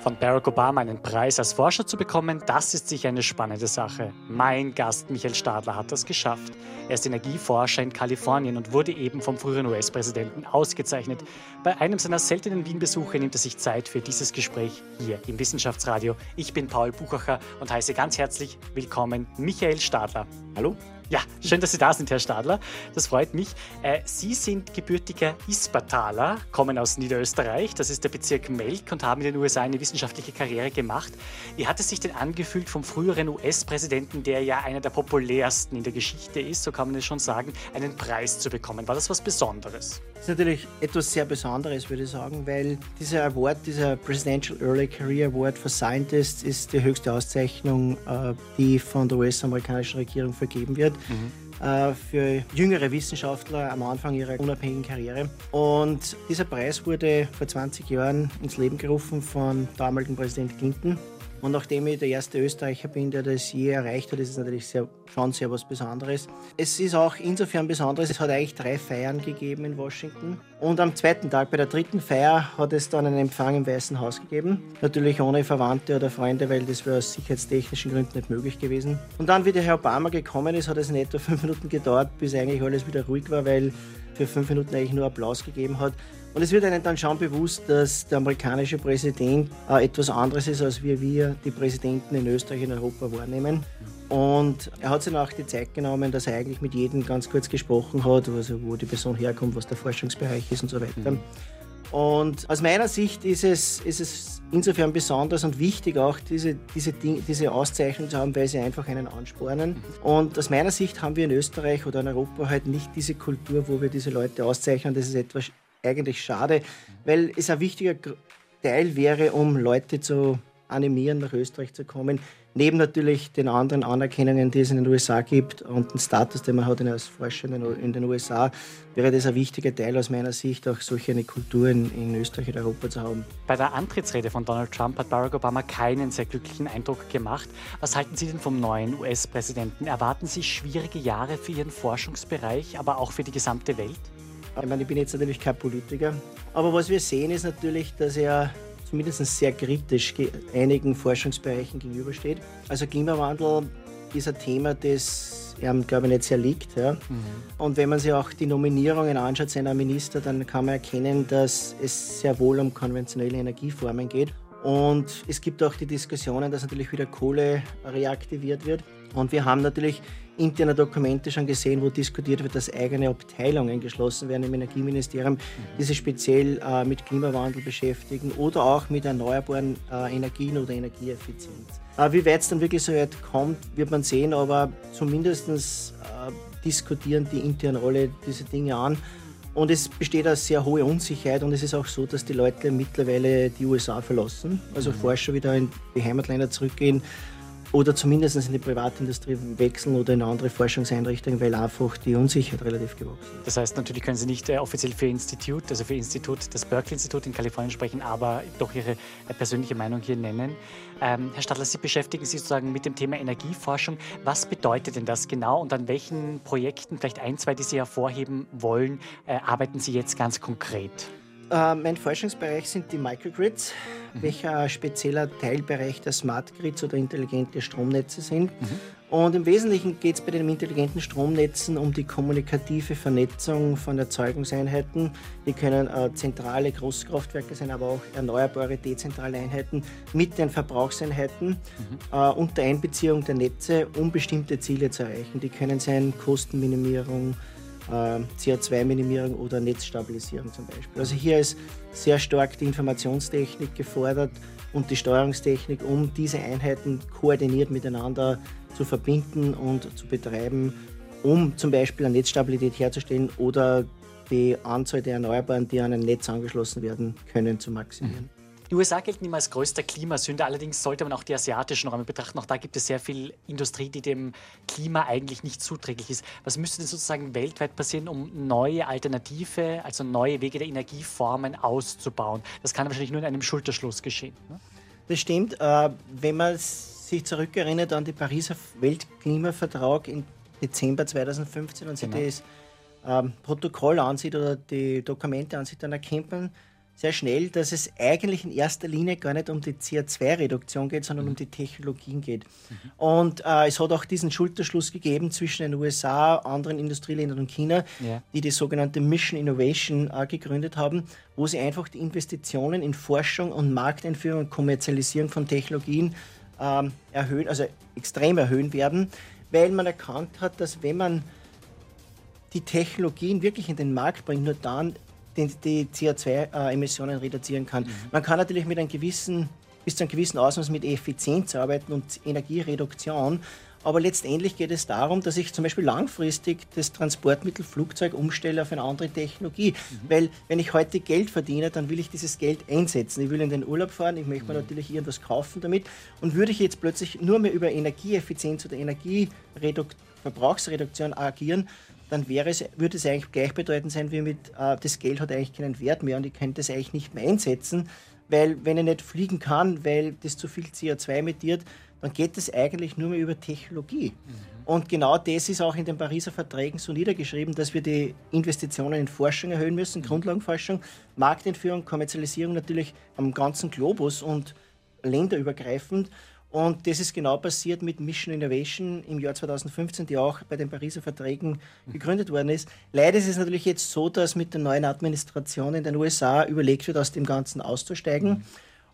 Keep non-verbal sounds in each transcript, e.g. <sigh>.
Von Barack Obama einen Preis als Forscher zu bekommen, das ist sicher eine spannende Sache. Mein Gast Michael Stadler hat das geschafft. Er ist Energieforscher in Kalifornien und wurde eben vom früheren US-Präsidenten ausgezeichnet. Bei einem seiner seltenen Wien-Besuche nimmt er sich Zeit für dieses Gespräch hier im Wissenschaftsradio. Ich bin Paul Buchacher und heiße ganz herzlich willkommen Michael Stadler. Hallo. Ja, schön, dass Sie da sind, Herr Stadler. Das freut mich. Äh, Sie sind gebürtiger Ispertaler, kommen aus Niederösterreich. Das ist der Bezirk Melk und haben in den USA eine wissenschaftliche Karriere gemacht. Wie hat es sich denn angefühlt vom früheren US-Präsidenten, der ja einer der populärsten in der Geschichte ist, so kann man es schon sagen, einen Preis zu bekommen? War das was Besonderes? Das ist natürlich etwas sehr Besonderes, würde ich sagen, weil dieser Award, dieser Presidential Early Career Award for Scientists, ist die höchste Auszeichnung, äh, die von der US-amerikanischen Regierung vergeben wird mhm. für jüngere Wissenschaftler am Anfang ihrer unabhängigen Karriere. Und dieser Preis wurde vor 20 Jahren ins Leben gerufen von damaligen Präsident Clinton. Und nachdem ich der erste Österreicher bin, der das je erreicht hat, ist es natürlich sehr, schon sehr was Besonderes. Es ist auch insofern besonderes, es hat eigentlich drei Feiern gegeben in Washington. Und am zweiten Tag, bei der dritten Feier, hat es dann einen Empfang im Weißen Haus gegeben. Natürlich ohne Verwandte oder Freunde, weil das wäre aus sicherheitstechnischen Gründen nicht möglich gewesen. Und dann, wie der Herr Obama gekommen ist, hat es in etwa fünf Minuten gedauert, bis eigentlich alles wieder ruhig war, weil für fünf Minuten eigentlich nur Applaus gegeben hat. Und es wird einem dann schon bewusst, dass der amerikanische Präsident äh, etwas anderes ist, als wie wir die Präsidenten in Österreich und Europa wahrnehmen. Und er hat sich auch die Zeit genommen, dass er eigentlich mit jedem ganz kurz gesprochen hat, also wo die Person herkommt, was der Forschungsbereich ist und so weiter. Mhm. Und aus meiner Sicht ist es, ist es insofern besonders und wichtig, auch diese, diese, Ding, diese Auszeichnung zu haben, weil sie einfach einen anspornen. Mhm. Und aus meiner Sicht haben wir in Österreich oder in Europa halt nicht diese Kultur, wo wir diese Leute auszeichnen. Das ist etwas eigentlich schade, weil es ein wichtiger Teil wäre, um Leute zu animieren, nach Österreich zu kommen. Neben natürlich den anderen Anerkennungen, die es in den USA gibt und den Status, den man hat als Forscher in den USA, wäre das ein wichtiger Teil aus meiner Sicht, auch solche eine Kultur in, in Österreich und Europa zu haben. Bei der Antrittsrede von Donald Trump hat Barack Obama keinen sehr glücklichen Eindruck gemacht. Was halten Sie denn vom neuen US-Präsidenten? Erwarten Sie schwierige Jahre für Ihren Forschungsbereich, aber auch für die gesamte Welt? Ich meine, ich bin jetzt natürlich kein Politiker, aber was wir sehen ist natürlich, dass er zumindest sehr kritisch einigen Forschungsbereichen gegenübersteht. Also Klimawandel ist ein Thema, das ihm, glaube ich, nicht sehr liegt. Ja. Mhm. Und wenn man sich auch die Nominierungen anschaut seiner Minister, dann kann man erkennen, dass es sehr wohl um konventionelle Energieformen geht. Und es gibt auch die Diskussionen, dass natürlich wieder Kohle reaktiviert wird. Und wir haben natürlich interne Dokumente schon gesehen, wo diskutiert wird, dass eigene Abteilungen geschlossen werden im Energieministerium, die sich speziell äh, mit Klimawandel beschäftigen oder auch mit erneuerbaren äh, Energien oder Energieeffizienz. Äh, wie weit es dann wirklich so weit kommt, wird man sehen, aber zumindest äh, diskutieren die internen Rolle diese Dinge an. Und es besteht eine sehr hohe Unsicherheit und es ist auch so, dass die Leute mittlerweile die USA verlassen, also mhm. Forscher wieder in die Heimatländer zurückgehen oder zumindest in die Privatindustrie wechseln oder in andere Forschungseinrichtungen, weil einfach die Unsicherheit relativ gewachsen ist. Das heißt, natürlich können Sie nicht äh, offiziell für Institut, also für Institut, das Berkeley-Institut in Kalifornien sprechen, aber doch Ihre äh, persönliche Meinung hier nennen. Ähm, Herr Stadler, Sie beschäftigen sich sozusagen mit dem Thema Energieforschung. Was bedeutet denn das genau und an welchen Projekten, vielleicht ein, zwei, die Sie hervorheben wollen, äh, arbeiten Sie jetzt ganz konkret? Äh, mein Forschungsbereich sind die Microgrids, mhm. welcher ein spezieller Teilbereich der Smart Grids oder intelligente Stromnetze sind. Mhm. Und im Wesentlichen geht es bei den intelligenten Stromnetzen um die kommunikative Vernetzung von Erzeugungseinheiten. Die können äh, zentrale Großkraftwerke sein, aber auch erneuerbare dezentrale Einheiten mit den Verbrauchseinheiten mhm. äh, unter Einbeziehung der Netze, um bestimmte Ziele zu erreichen. Die können sein Kostenminimierung, CO2-Minimierung oder Netzstabilisierung zum Beispiel. Also hier ist sehr stark die Informationstechnik gefordert und die Steuerungstechnik, um diese Einheiten koordiniert miteinander zu verbinden und zu betreiben, um zum Beispiel eine Netzstabilität herzustellen oder die Anzahl der Erneuerbaren, die an ein Netz angeschlossen werden können, zu maximieren. Die USA gelten immer als größter Klimasünder, allerdings sollte man auch die asiatischen Räume betrachten. Auch da gibt es sehr viel Industrie, die dem Klima eigentlich nicht zuträglich ist. Was müsste denn sozusagen weltweit passieren, um neue Alternative, also neue Wege der Energieformen auszubauen? Das kann wahrscheinlich nur in einem Schulterschluss geschehen. Ne? Das stimmt. Äh, wenn man sich zurückerinnert an den Pariser Weltklimavertrag im Dezember 2015 und sich genau. das ähm, Protokoll ansieht oder die Dokumente ansieht, dann erkennt man sehr schnell, dass es eigentlich in erster Linie gar nicht um die CO2-Reduktion geht, sondern mhm. um die Technologien geht. Mhm. Und äh, es hat auch diesen Schulterschluss gegeben zwischen den USA, anderen Industrieländern und China, ja. die die sogenannte Mission Innovation äh, gegründet haben, wo sie einfach die Investitionen in Forschung und Markteinführung und Kommerzialisierung von Technologien ähm, erhöhen, also extrem erhöhen werden, weil man erkannt hat, dass wenn man die Technologien wirklich in den Markt bringt, nur dann die, die CO2-Emissionen reduzieren kann. Mhm. Man kann natürlich mit einem gewissen, bis zu einem gewissen Ausmaß mit Effizienz arbeiten und Energiereduktion. Aber letztendlich geht es darum, dass ich zum Beispiel langfristig das Transportmittel Flugzeug umstelle auf eine andere Technologie. Mhm. Weil wenn ich heute Geld verdiene, dann will ich dieses Geld einsetzen. Ich will in den Urlaub fahren, ich möchte mhm. mir natürlich irgendwas kaufen damit. Und würde ich jetzt plötzlich nur mehr über Energieeffizienz oder Energieverbrauchsreduktion agieren, dann wäre es, würde es eigentlich gleichbedeutend sein wie mit, äh, das Geld hat eigentlich keinen Wert mehr und ich könnte es eigentlich nicht mehr einsetzen, weil wenn ich nicht fliegen kann, weil das zu viel CO2 emittiert, dann geht es eigentlich nur mehr über Technologie. Mhm. Und genau das ist auch in den Pariser Verträgen so niedergeschrieben, dass wir die Investitionen in Forschung erhöhen müssen, mhm. Grundlagenforschung, Marktentführung, Kommerzialisierung natürlich am ganzen Globus und länderübergreifend. Und das ist genau passiert mit Mission Innovation im Jahr 2015, die auch bei den Pariser Verträgen gegründet worden ist. Leider ist es natürlich jetzt so, dass mit der neuen Administration in den USA überlegt wird, aus dem Ganzen auszusteigen.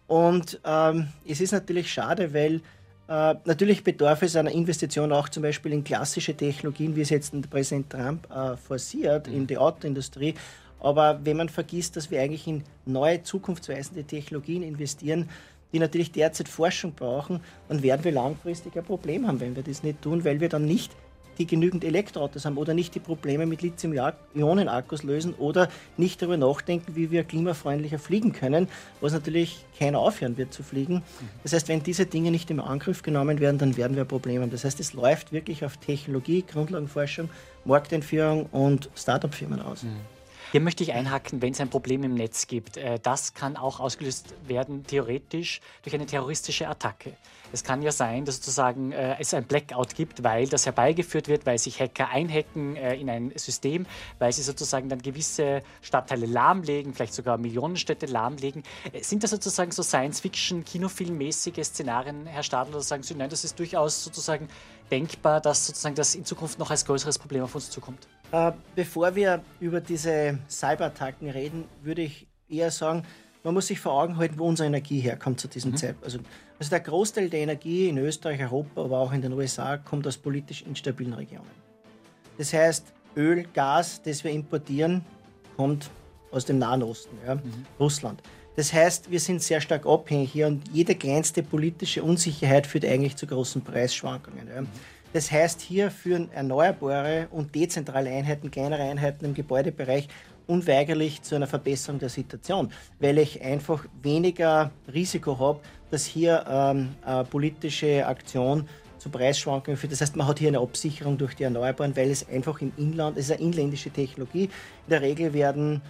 Und ähm, es ist natürlich schade, weil äh, natürlich bedarf es einer Investition auch zum Beispiel in klassische Technologien, wie es jetzt Präsident Trump äh, forciert, mhm. in die Autoindustrie. Aber wenn man vergisst, dass wir eigentlich in neue zukunftsweisende Technologien investieren, die natürlich derzeit Forschung brauchen, dann werden wir langfristig ein Problem haben, wenn wir das nicht tun, weil wir dann nicht die genügend Elektroautos haben oder nicht die Probleme mit Lithium-Ionen-Akkus lösen oder nicht darüber nachdenken, wie wir klimafreundlicher fliegen können, was natürlich keiner aufhören wird zu fliegen. Das heißt, wenn diese Dinge nicht im Angriff genommen werden, dann werden wir Probleme haben. Das heißt, es läuft wirklich auf Technologie, Grundlagenforschung, Marktentführung und Start-up-Firmen aus. Mhm. Hier möchte ich einhaken, wenn es ein Problem im Netz gibt. Äh, das kann auch ausgelöst werden, theoretisch, durch eine terroristische Attacke. Es kann ja sein, dass sozusagen äh, es ein Blackout gibt, weil das herbeigeführt wird, weil sich Hacker einhacken äh, in ein System, weil sie sozusagen dann gewisse Stadtteile lahmlegen, vielleicht sogar Millionenstädte lahmlegen. Sind das sozusagen so Science-Fiction, Kinofilmmäßige Szenarien, Herr Stadler, oder sagen Sie, nein, das ist durchaus sozusagen denkbar, dass sozusagen das in Zukunft noch als größeres Problem auf uns zukommt? Äh, bevor wir über diese Cyberattacken reden, würde ich eher sagen, man muss sich vor Augen halten, wo unsere Energie herkommt zu diesem mhm. Zeitpunkt. Also, also der Großteil der Energie in Österreich, Europa, aber auch in den USA kommt aus politisch instabilen Regionen. Das heißt, Öl, Gas, das wir importieren, kommt aus dem Nahen Osten, ja, mhm. Russland. Das heißt, wir sind sehr stark abhängig hier und jede kleinste politische Unsicherheit führt eigentlich zu großen Preisschwankungen. Ja. Das heißt, hier führen erneuerbare und dezentrale Einheiten, kleinere Einheiten im Gebäudebereich unweigerlich zu einer Verbesserung der Situation, weil ich einfach weniger Risiko habe, dass hier ähm, politische Aktion zu Preisschwankungen führt. Das heißt, man hat hier eine Absicherung durch die Erneuerbaren, weil es einfach im Inland, es ist eine inländische Technologie. In der Regel werden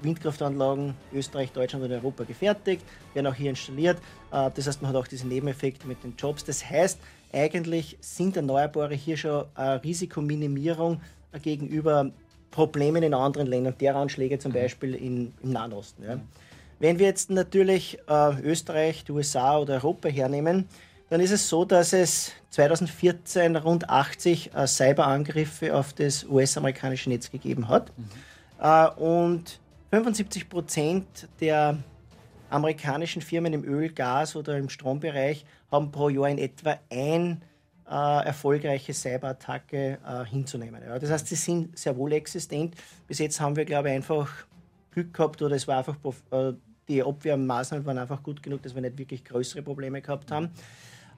Windkraftanlagen Österreich, Deutschland und Europa gefertigt, werden auch hier installiert. Äh, das heißt, man hat auch diese Nebeneffekte mit den Jobs. Das heißt, eigentlich sind Erneuerbare hier schon eine Risikominimierung gegenüber Problemen in anderen Ländern, Terroranschläge zum mhm. Beispiel in, im Nahen Osten. Ja. Wenn wir jetzt natürlich äh, Österreich, die USA oder Europa hernehmen, dann ist es so, dass es 2014 rund 80 äh, Cyberangriffe auf das US-amerikanische Netz gegeben hat. Mhm. Äh, und 75 Prozent der amerikanischen Firmen im Öl-, Gas- oder im Strombereich haben pro Jahr in etwa ein äh, erfolgreiche Cyberattacke äh, hinzunehmen. Ja. Das heißt, sie sind sehr wohl existent. Bis jetzt haben wir, glaube ich, einfach Glück gehabt oder es war einfach, äh, die Abwehrmaßnahmen waren einfach gut genug, dass wir nicht wirklich größere Probleme gehabt haben.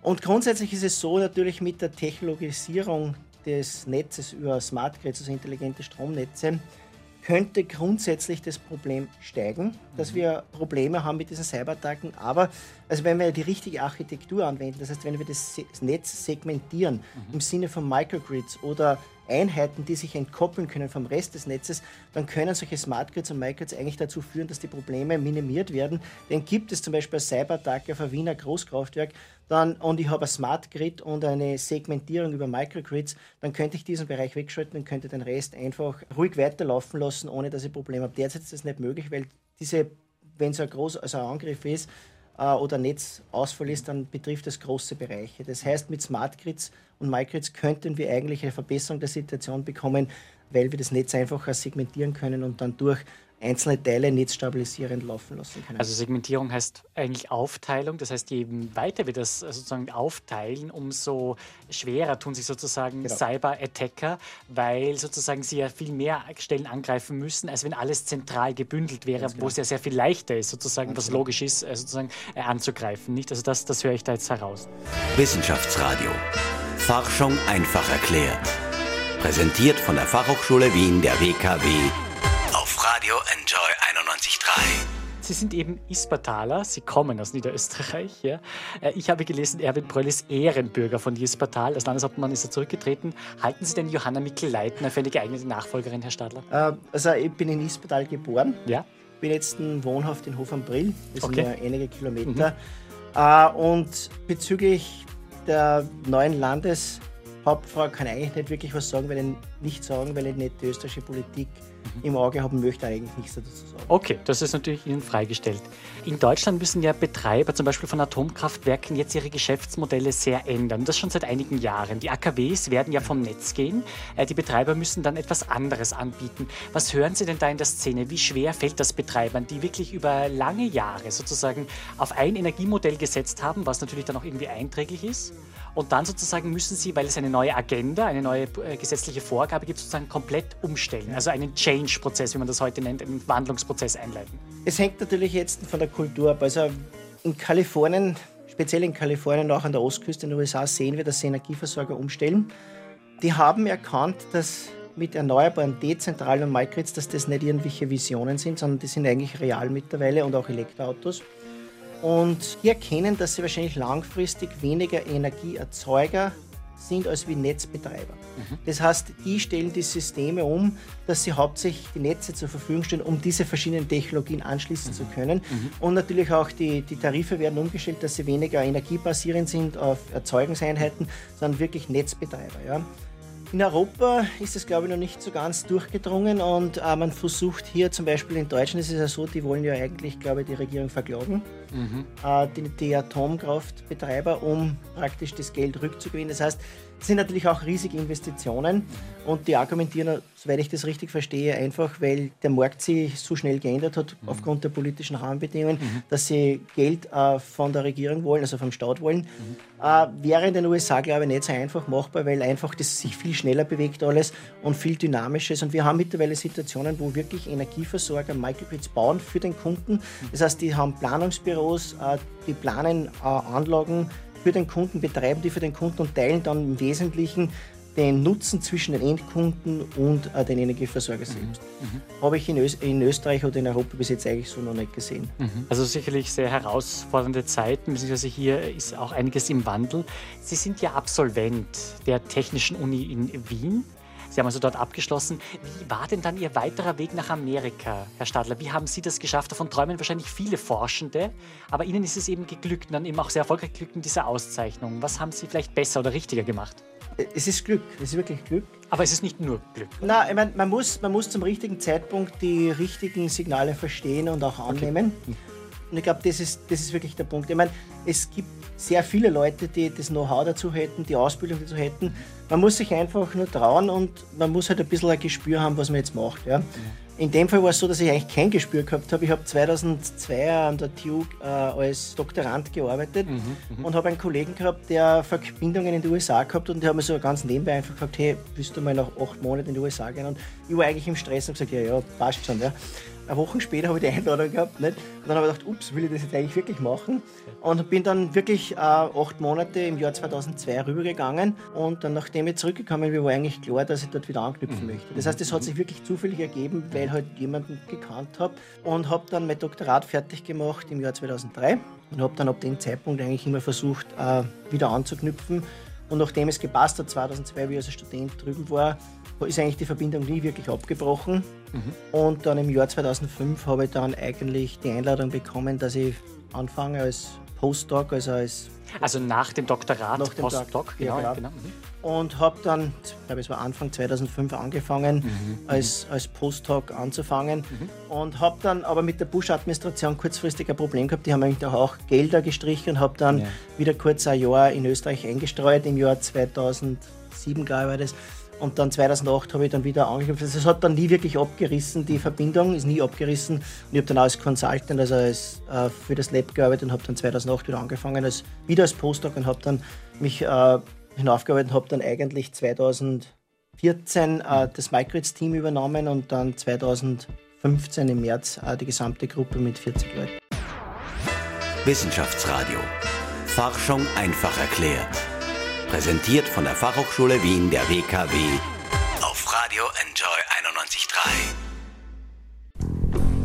Und grundsätzlich ist es so natürlich mit der Technologisierung des Netzes über Smart Grids, also intelligente Stromnetze, könnte grundsätzlich das Problem steigen, dass mhm. wir Probleme haben mit diesen Cyberattacken. Aber also wenn wir die richtige Architektur anwenden, das heißt, wenn wir das Netz segmentieren mhm. im Sinne von Microgrids oder Einheiten, die sich entkoppeln können vom Rest des Netzes, dann können solche Smart Grids und Microgrids eigentlich dazu führen, dass die Probleme minimiert werden. Denn gibt es zum Beispiel eine Cyberattacke auf ein Wiener Großkraftwerk, dann, und ich habe ein Smart Grid und eine Segmentierung über Microgrids, dann könnte ich diesen Bereich wegschalten und könnte den Rest einfach ruhig weiterlaufen lassen, ohne dass ich Probleme habe. Derzeit ist das nicht möglich, weil diese, wenn so ein groß, also ein Angriff ist, oder Netzausfall ist, dann betrifft das große Bereiche. Das heißt, mit Smart Grids und Microgrids könnten wir eigentlich eine Verbesserung der Situation bekommen, weil wir das Netz einfacher segmentieren können und dann durch einzelne Teile netzstabilisierend laufen lassen können. Also Segmentierung heißt eigentlich Aufteilung. Das heißt, je weiter wir das sozusagen aufteilen, umso schwerer tun sich sozusagen genau. Cyber-Attacker, weil sozusagen sie ja viel mehr Stellen angreifen müssen, als wenn alles zentral gebündelt wäre, genau. wo es ja sehr viel leichter ist, sozusagen, Ganz was genau. logisch ist, äh, sozusagen äh, anzugreifen. Nicht? Also das, das höre ich da jetzt heraus. Wissenschaftsradio. Forschung einfach erklärt. Präsentiert von der Fachhochschule Wien der WKW Radio Enjoy 91.3. Sie sind eben Ispertaler, Sie kommen aus Niederösterreich. Ja. Äh, ich habe gelesen, Erwin Bröll ist Ehrenbürger von Ispertal. Als Landeshauptmann ist er zurückgetreten. Halten Sie denn Johanna Mikl-Leitner für eine geeignete Nachfolgerin, Herr Stadler? Äh, also ich bin in Ispertal geboren. Ja. Bin jetzt wohnhaft in Hof am Brill. Das okay. sind ja einige Kilometer. Mhm. Äh, und bezüglich der neuen Landeshauptfrau kann ich eigentlich nicht wirklich was sagen, weil ich nicht sagen, weil ich nicht die österreichische Politik im Auge haben möchte, eigentlich nichts dazu sagen. Okay, das ist natürlich Ihnen freigestellt. In Deutschland müssen ja Betreiber zum Beispiel von Atomkraftwerken jetzt ihre Geschäftsmodelle sehr ändern. Das schon seit einigen Jahren. Die AKWs werden ja vom Netz gehen. Äh, die Betreiber müssen dann etwas anderes anbieten. Was hören Sie denn da in der Szene? Wie schwer fällt das Betreibern, die wirklich über lange Jahre sozusagen auf ein Energiemodell gesetzt haben, was natürlich dann auch irgendwie einträglich ist? Und dann sozusagen müssen sie, weil es eine neue Agenda, eine neue äh, gesetzliche Vorgabe gibt, sozusagen komplett umstellen. Also einen Change-Prozess, wie man das heute nennt, einen Wandlungsprozess einleiten. Es hängt natürlich jetzt von der Kultur ab. Also in Kalifornien, speziell in Kalifornien, auch an der Ostküste in den USA, sehen wir, dass sie Energieversorger umstellen. Die haben erkannt, dass mit erneuerbaren, dezentralen Microgrids, dass das nicht irgendwelche Visionen sind, sondern die sind eigentlich real mittlerweile und auch Elektroautos. Und die erkennen, dass sie wahrscheinlich langfristig weniger Energieerzeuger sind als wie Netzbetreiber. Mhm. Das heißt, die stellen die Systeme um, dass sie hauptsächlich die Netze zur Verfügung stellen, um diese verschiedenen Technologien anschließen mhm. zu können. Mhm. Und natürlich auch die, die Tarife werden umgestellt, dass sie weniger energiebasierend sind auf Erzeugungseinheiten, sondern wirklich Netzbetreiber. Ja. In Europa ist es, glaube ich, noch nicht so ganz durchgedrungen und äh, man versucht hier zum Beispiel in Deutschland ist es ja so, die wollen ja eigentlich, glaube ich, die Regierung verklagen, mhm. äh, die, die Atomkraftbetreiber, um praktisch das Geld rückzugewinnen. Das heißt, das sind natürlich auch riesige Investitionen und die argumentieren, soweit ich das richtig verstehe, einfach, weil der Markt sich so schnell geändert hat mhm. aufgrund der politischen Rahmenbedingungen, mhm. dass sie Geld äh, von der Regierung wollen, also vom Staat wollen. Mhm. Äh, wäre in den USA, glaube ich, nicht so einfach machbar, weil einfach das sich viel schneller bewegt alles und viel dynamischer ist. Und wir haben mittlerweile Situationen, wo wirklich Energieversorger Microgrids bauen für den Kunden. Mhm. Das heißt, die haben Planungsbüros, äh, die planen äh, Anlagen, für den Kunden, betreiben die für den Kunden und teilen dann im Wesentlichen den Nutzen zwischen den Endkunden und äh, den Energieversorger selbst. Mhm. mhm. Habe ich in, Ös in, Österreich oder in Europa bis jetzt eigentlich so noch nicht gesehen. Mhm. Also sicherlich sehr herausfordernde Zeiten, beziehungsweise hier ist auch einiges im Wandel. Sie sind ja Absolvent der Technischen Uni in Wien. Sie haben also dort abgeschlossen. Wie war denn dann Ihr weiterer Weg nach Amerika, Herr Stadler? Wie haben Sie das geschafft? Davon träumen wahrscheinlich viele Forschende, aber Ihnen ist es eben geglückt und dann eben auch sehr erfolgreich geglückt in dieser Auszeichnung. Was haben Sie vielleicht besser oder richtiger gemacht? Es ist Glück, es ist wirklich Glück. Aber es ist nicht nur Glück. Nein, ich mein, man, muss, man muss zum richtigen Zeitpunkt die richtigen Signale verstehen und auch annehmen. Okay. Und ich glaube, das ist, das ist wirklich der Punkt. Ich meine, es gibt sehr viele Leute, die das Know-how dazu hätten, die Ausbildung dazu hätten. Man muss sich einfach nur trauen und man muss halt ein bisschen ein Gespür haben, was man jetzt macht. Ja. In dem Fall war es so, dass ich eigentlich kein Gespür gehabt habe. Ich habe 2002 an der TU äh, als Doktorand gearbeitet mhm, mhm, und habe einen Kollegen gehabt, der Verbindungen in die USA gehabt hat und der hat mir so ganz nebenbei einfach gefragt, hey, willst du mal nach acht Monaten in die USA gehen? Und ich war eigentlich im Stress und gesagt, ja, ja, passt schon. Ja eine Woche später habe ich die Einladung gehabt. Nicht? Und dann habe ich gedacht, ups, will ich das jetzt eigentlich wirklich machen? Und bin dann wirklich äh, acht Monate im Jahr 2002 rübergegangen. Und dann, nachdem ich zurückgekommen bin, war eigentlich klar, dass ich dort wieder anknüpfen mhm. möchte. Das heißt, es hat sich wirklich zufällig ergeben, weil halt jemanden gekannt habe. Und habe dann mein Doktorat fertig gemacht im Jahr 2003 und habe dann ab dem Zeitpunkt eigentlich immer versucht, äh, wieder anzuknüpfen Und nachdem es gepasst hat, 2002, wie ich als Student drüben war, ist eigentlich die Verbindung nie wirklich abgebrochen. Mhm. Und dann im Jahr 2005 habe ich dann eigentlich die Einladung bekommen, dass ich anfange als Postdoc, also als also nach dem Doktorat, nach dem Postdoc, genau. Ja, genau. Mhm. Und habe dann, ich glaube es war Anfang 2005 angefangen, mhm. als, als Postdoc anzufangen. Mhm. Und habe dann aber mit der Bush-Administration kurzfristig ein Problem gehabt. Die haben eigentlich auch Gelder gestrichen und habe dann ja. wieder kurz ein Jahr in Österreich eingestreut, im Jahr 2007, glaube ich, war das und dann 2008 habe ich dann wieder angeknüpft. Also es hat dann nie wirklich abgerissen, die Verbindung ist nie abgerissen. Und ich habe dann als Consultant, also als, äh, für das Lab gearbeitet und habe dann 2008 wieder angefangen, als, wieder als Postdoc und habe dann mich äh, hinaufgearbeitet und habe dann eigentlich 2014 äh, das Microgrids-Team übernommen und dann 2015 im März äh, die gesamte Gruppe mit 40 Leuten. Wissenschaftsradio. Forschung einfach erklärt. Präsentiert von der Fachhochschule Wien der WKW auf Radio Enjoy 91.3.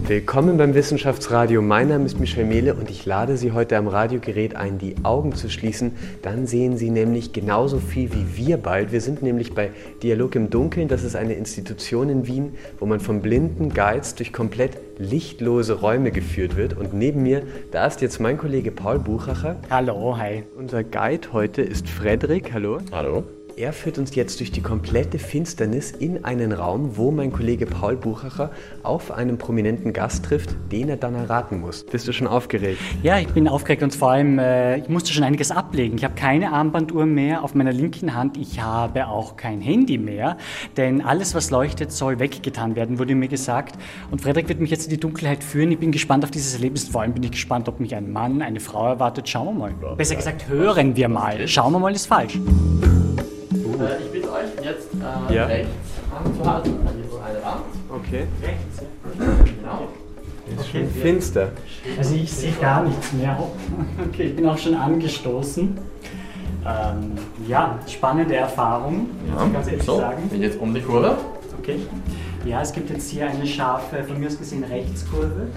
Willkommen beim Wissenschaftsradio. Mein Name ist Michel Mehle und ich lade Sie heute am Radiogerät ein, die Augen zu schließen. Dann sehen Sie nämlich genauso viel wie wir bald. Wir sind nämlich bei Dialog im Dunkeln. Das ist eine Institution in Wien, wo man von blinden Guides durch komplett lichtlose Räume geführt wird. Und neben mir, da ist jetzt mein Kollege Paul Buchacher. Hallo, hi. Unser Guide heute ist Frederik. Hallo. Hallo. Er führt uns jetzt durch die komplette Finsternis in einen Raum, wo mein Kollege Paul Buchacher auf einen prominenten Gast trifft, den er dann erraten muss. Bist du schon aufgeregt? Ja, ich bin aufgeregt und vor allem, äh, ich musste schon einiges ablegen. Ich habe keine Armbanduhr mehr auf meiner linken Hand. Ich habe auch kein Handy mehr, denn alles, was leuchtet, soll weggetan werden, wurde mir gesagt. Und Frederik wird mich jetzt in die Dunkelheit führen. Ich bin gespannt auf dieses Erlebnis. Vor allem bin ich gespannt, ob mich ein Mann, eine Frau erwartet. Schauen wir mal. Besser gesagt, hören wir mal. Schauen wir mal ist falsch. Äh, ich bitte euch jetzt äh, ja. rechts anzuhalten. Hier so eine Wand. Okay. Rechts. Genau. Ist okay. schon finster. Also ich sehe gar nichts mehr. <laughs> Okay, ich bin auch schon angestoßen. Ähm, ja, spannende Erfahrung, ja, ganz ehrlich so, sagen. Bin jetzt um die Kurve. Okay. Ja, es gibt jetzt hier eine scharfe, von mir aus gesehen, Rechtskurve.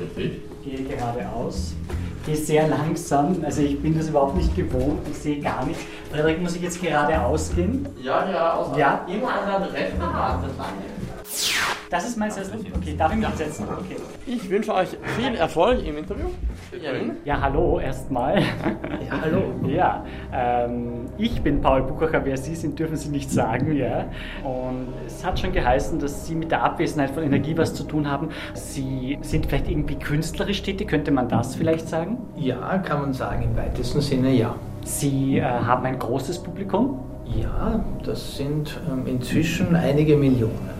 Richtig. Gehe geradeaus gehe sehr langsam. Also ich bin das überhaupt nicht gewohnt. Ich sehe gar nichts. Frederik, muss ich jetzt geradeaus gehen? Ja, geradeaus. Ja. Immer an der rechten Hand entlang. Das ist mein Sessel? Okay, darf ich mich hinsetzen? Okay. Ich wünsche euch viel Erfolg im Interview. Ja, hallo erstmal. Ja, <laughs> hallo. Ja, ähm, ich bin Paul Buchacher. Wer Sie sind, dürfen Sie nicht sagen. Ja. Und es hat schon geheißen, dass Sie mit der Abwesenheit von Energie was zu tun haben. Sie sind vielleicht irgendwie künstlerisch tätig. Könnte man das vielleicht sagen? Ja, kann man sagen. Im weitesten Sinne ja. Sie äh, haben ein großes Publikum? Ja, das sind ähm, inzwischen einige Millionen.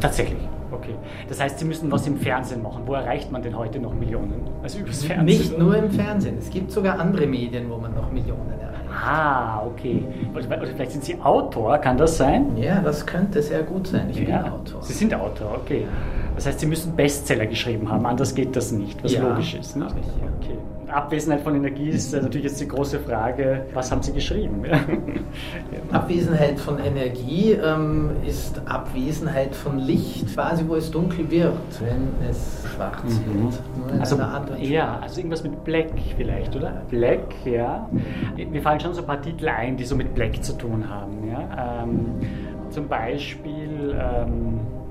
Tatsächlich. Okay. Das heißt, Sie müssen was im Fernsehen machen. Wo erreicht man denn heute noch Millionen? Also übers Fernsehen? Nicht nur im Fernsehen. Es gibt sogar andere Medien, wo man noch Millionen erreicht. Ah, okay. Oder vielleicht sind Sie Autor, kann das sein? Ja, das könnte sehr gut sein. Ich ja. bin Autor. Sie sind Autor, okay. Das heißt, Sie müssen Bestseller geschrieben haben, anders geht das nicht, was ja, logisch ist. Ne? Ich, ja. Okay. Abwesenheit von Energie ist äh, natürlich jetzt die große Frage, was haben Sie geschrieben? <laughs> Abwesenheit von Energie ähm, ist Abwesenheit von Licht, quasi wo es dunkel wird, wenn es schwarz mhm. wird. also, ja, also irgendwas mit Black vielleicht, oder? Black, ja. Mir fallen schon so ein paar Titel ein, die so mit Black zu tun haben. Ja? Ähm, zum Beispiel... Ähm,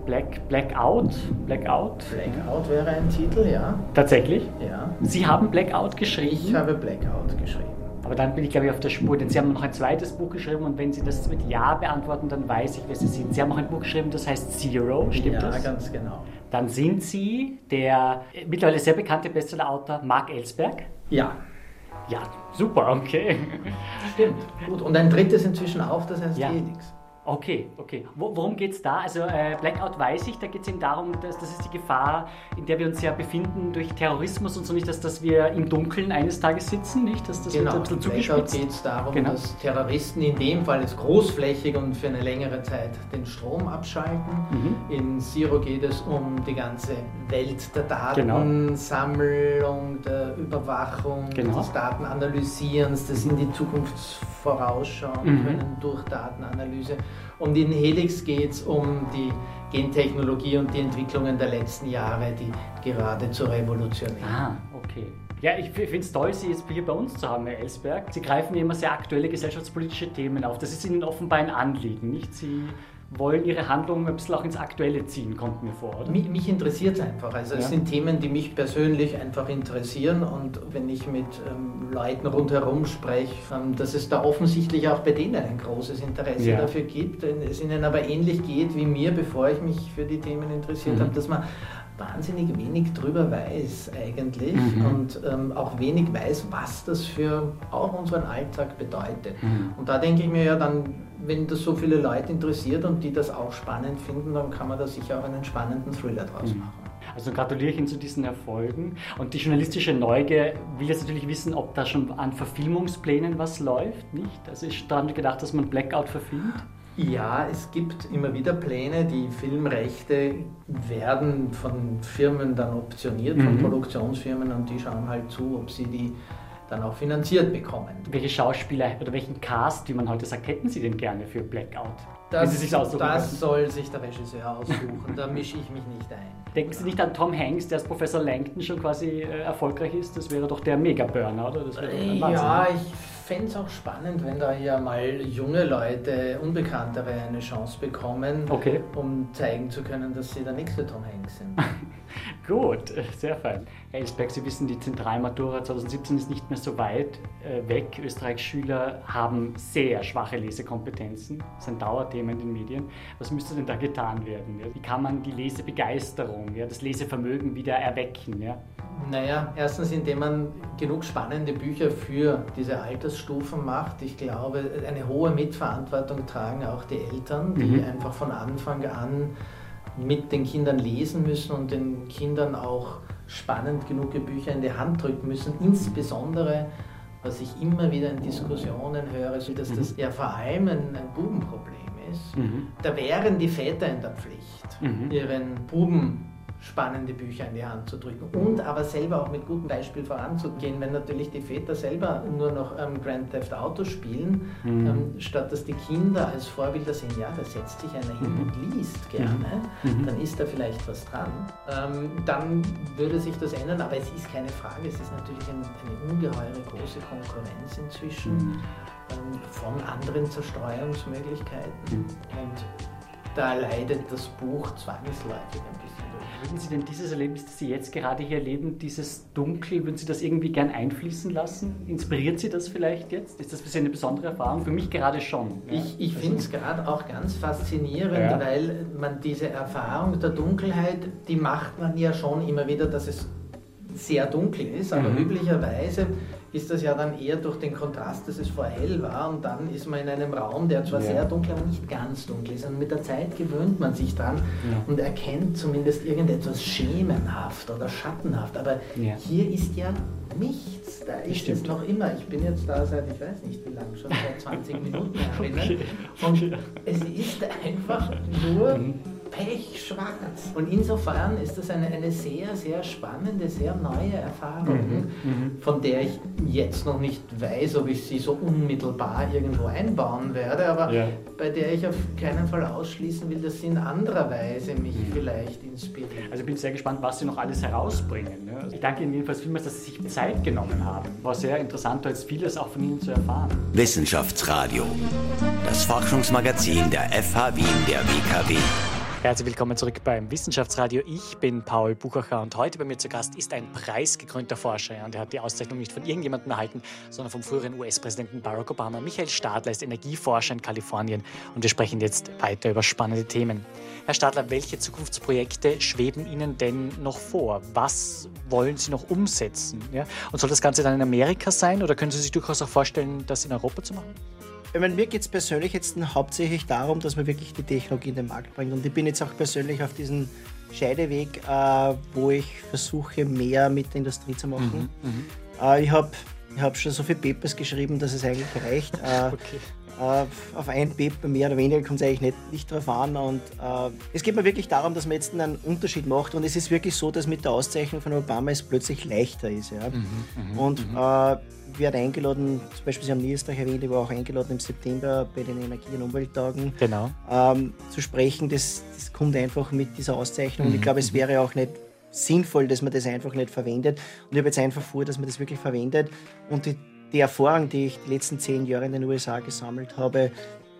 Black, Blackout. Blackout. Blackout wäre ein Titel, ja. Tatsächlich? Ja. Sie haben Blackout geschrieben? Ich habe Blackout geschrieben. Aber dann bin ich, glaube ich, auf der Spur, denn Sie haben noch ein zweites Buch geschrieben und wenn Sie das mit Ja beantworten, dann weiß ich, wer Sie sind. Sie haben noch ein Buch geschrieben, das heißt Zero, stimmt ja, das? Ja, ganz genau. Dann sind Sie der mittlerweile sehr bekannte Bestsellerautor Mark Ellsberg? Ja. Ja, super, okay. Stimmt, gut. Und ein drittes inzwischen auch, das heißt ja. Helix. Okay, okay. Worum geht es da? Also äh, Blackout weiß ich, da geht es eben darum, dass das ist die Gefahr, in der wir uns ja befinden durch Terrorismus und so nicht, dass, dass wir im Dunkeln eines Tages sitzen, nicht? Dass das genau. wird ein bisschen Blackout geht es darum, genau. dass Terroristen in dem Fall jetzt großflächig und für eine längere Zeit den Strom abschalten. Mhm. In Zero geht es um die ganze Welt der. Datensammlung, genau. der Überwachung, genau. des Datenanalysierens, das in die Zukunft vorausschauen mhm. können durch Datenanalyse. Und in Helix geht es um die Gentechnologie und die Entwicklungen der letzten Jahre, die geradezu revolutionär. Ah, okay. Ja, ich finde es toll, Sie jetzt hier bei uns zu haben, Herr Ellsberg. Sie greifen immer sehr aktuelle gesellschaftspolitische Themen auf. Das ist Ihnen offenbar ein Anliegen, nicht? Sie wollen ihre Handlungen ein bisschen auch ins Aktuelle ziehen, kommt mir vor, oder? Mich, mich interessiert es einfach. Also es sind Themen, die mich persönlich einfach interessieren und wenn ich mit ähm, Leuten rundherum spreche, ähm, dass es da offensichtlich auch bei denen ein großes Interesse ja. dafür gibt, es ihnen aber ähnlich geht wie mir, bevor ich mich für die Themen interessiert mhm. habe, dass man wahnsinnig wenig drüber weiß eigentlich mhm. und ähm, auch wenig weiß, was das für auch unseren Alltag bedeutet. Mhm. Und da denke ich mir ja dann, wenn das so viele Leute interessiert und die das auch spannend finden, dann kann man da sicher auch einen spannenden Thriller draus mhm. machen. Also gratuliere ich Ihnen zu diesen Erfolgen. Und die journalistische Neugier will jetzt natürlich wissen, ob da schon an Verfilmungsplänen was läuft, nicht? Also ist daran gedacht, dass man Blackout verfilmt? Ja, es gibt immer wieder Pläne. Die Filmrechte werden von Firmen dann optioniert, mhm. von Produktionsfirmen, und die schauen halt zu, ob sie die dann auch finanziert bekommen. Welche Schauspieler oder welchen Cast, wie man heute sagt, hätten Sie denn gerne für Blackout? Das, das soll sich der Regisseur aussuchen, da mische ich mich nicht ein. Denken Sie nicht an Tom Hanks, der als Professor Langton schon quasi äh, erfolgreich ist? Das wäre doch der Mega-Burner, oder? ja, ich fände es auch spannend, wenn da ja mal junge Leute, Unbekanntere eine Chance bekommen, okay. um zeigen zu können, dass sie der nächste Tom Hanks sind. <laughs> Gut, <laughs> sehr fein. Herr Elsberg, Sie wissen, die Zentralmatura 2017 ist nicht mehr so weit äh, weg. Österreichs Schüler haben sehr schwache Lesekompetenzen. Das ist ein Dauerthema in den Medien. Was müsste denn da getan werden? Wie kann man die Lesebegeisterung, das Lesevermögen wieder erwecken? Naja, erstens, indem man genug spannende Bücher für diese Altersstufen macht. Ich glaube, eine hohe Mitverantwortung tragen auch die Eltern, die mhm. einfach von Anfang an mit den Kindern lesen müssen und den Kindern auch spannend genug Bücher in die Hand drücken müssen. Insbesondere, was ich immer wieder in Diskussionen höre, ist, dass das ja vor allem ein, ein Bubenproblem ist. Mhm. Da wären die Väter in der Pflicht, mhm. ihren Buben spannende Bücher in die Hand zu drücken und aber selber auch mit gutem Beispiel voranzugehen, wenn natürlich die Väter selber nur noch ähm, Grand Theft Auto spielen, mhm. ähm, statt dass die Kinder als Vorbilder sehen, ja, da setzt sich einer hin mhm. und liest gerne, mhm. dann ist da vielleicht was dran. Ähm, dann würde sich das ändern, aber es ist keine Frage, es ist natürlich ein, eine ungeheure große Konkurrenz inzwischen mhm. ähm, von anderen Zerstreuungsmöglichkeiten mhm. und da leidet das Buch zwangsläufig ein bisschen. Würden Sie denn dieses Erlebnis, das Sie jetzt gerade hier erleben, dieses Dunkel, würden Sie das irgendwie gern einfließen lassen? Inspiriert Sie das vielleicht jetzt? Ist das für Sie eine besondere Erfahrung? Für mich gerade schon. Ja? Ich, ich finde es gerade auch ganz faszinierend, ja. weil man diese Erfahrung der Dunkelheit, die macht man ja schon immer wieder, dass es sehr dunkel ist, aber mhm. üblicherweise ist das ja dann eher durch den Kontrast, dass es vorher hell war und dann ist man in einem Raum, der zwar ja. sehr dunkel, aber nicht ganz dunkel ist. Und mit der Zeit gewöhnt man sich dran ja. und erkennt zumindest irgendetwas schemenhaft oder schattenhaft. Aber ja. hier ist ja nichts. Da ist Stimmt. es noch immer. Ich bin jetzt da seit, ich weiß nicht wie lange, schon seit 20 <laughs> Minuten. Okay. Und es ist einfach nur. Pechschwarz. Und insofern ist das eine, eine sehr, sehr spannende, sehr neue Erfahrung, mhm, mhm. von der ich jetzt noch nicht weiß, ob ich sie so unmittelbar irgendwo einbauen werde, aber ja. bei der ich auf keinen Fall ausschließen will, dass sie in anderer Weise mich mhm. vielleicht inspiriert. Also ich bin sehr gespannt, was Sie noch alles herausbringen. Ne? Ich danke Ihnen jedenfalls vielmals, dass Sie sich Zeit genommen haben. War sehr interessant, als vieles auch von Ihnen zu erfahren. Wissenschaftsradio, das Forschungsmagazin der FH Wien der WKW. Herzlich willkommen zurück beim Wissenschaftsradio. Ich bin Paul Buchacher und heute bei mir zu Gast ist ein preisgekrönter Forscher. Und er hat die Auszeichnung nicht von irgendjemandem erhalten, sondern vom früheren US-Präsidenten Barack Obama. Michael Stadler ist Energieforscher in Kalifornien und wir sprechen jetzt weiter über spannende Themen. Herr Stadler, welche Zukunftsprojekte schweben Ihnen denn noch vor? Was wollen Sie noch umsetzen? Ja? Und soll das Ganze dann in Amerika sein oder können Sie sich durchaus auch vorstellen, das in Europa zu machen? Ich meine, mir geht es persönlich jetzt hauptsächlich darum, dass man wirklich die Technologie in den Markt bringt. Und ich bin jetzt auch persönlich auf diesem Scheideweg, äh, wo ich versuche, mehr mit der Industrie zu machen. Mhm, mhm. äh, ich habe ich hab schon so viele Papers geschrieben, dass es eigentlich reicht. Äh, <laughs> okay. Äh, auf ein Paper mehr oder weniger kommt es eigentlich nicht, nicht drauf an. Und äh, es geht mir wirklich darum, dass man jetzt einen Unterschied macht. Und es ist wirklich so, dass mit der Auszeichnung von Obama es plötzlich leichter ist. Ja? Mhm, mhm und mhm. äh, wird eingeladen, zum Beispiel Sie haben Niederösterreich erwähnt, ich war auch eingeladen im September bei den Energie- und Umwelttagen genau. ähm, zu sprechen. Das, das kommt einfach mit dieser Auszeichnung. Mhm. Und ich glaube, es mhm. wäre auch nicht sinnvoll, dass man das einfach nicht verwendet. Und ich habe jetzt einfach vor, dass man das wirklich verwendet. Und die, die Erfahrung, die ich die letzten zehn Jahre in den USA gesammelt habe,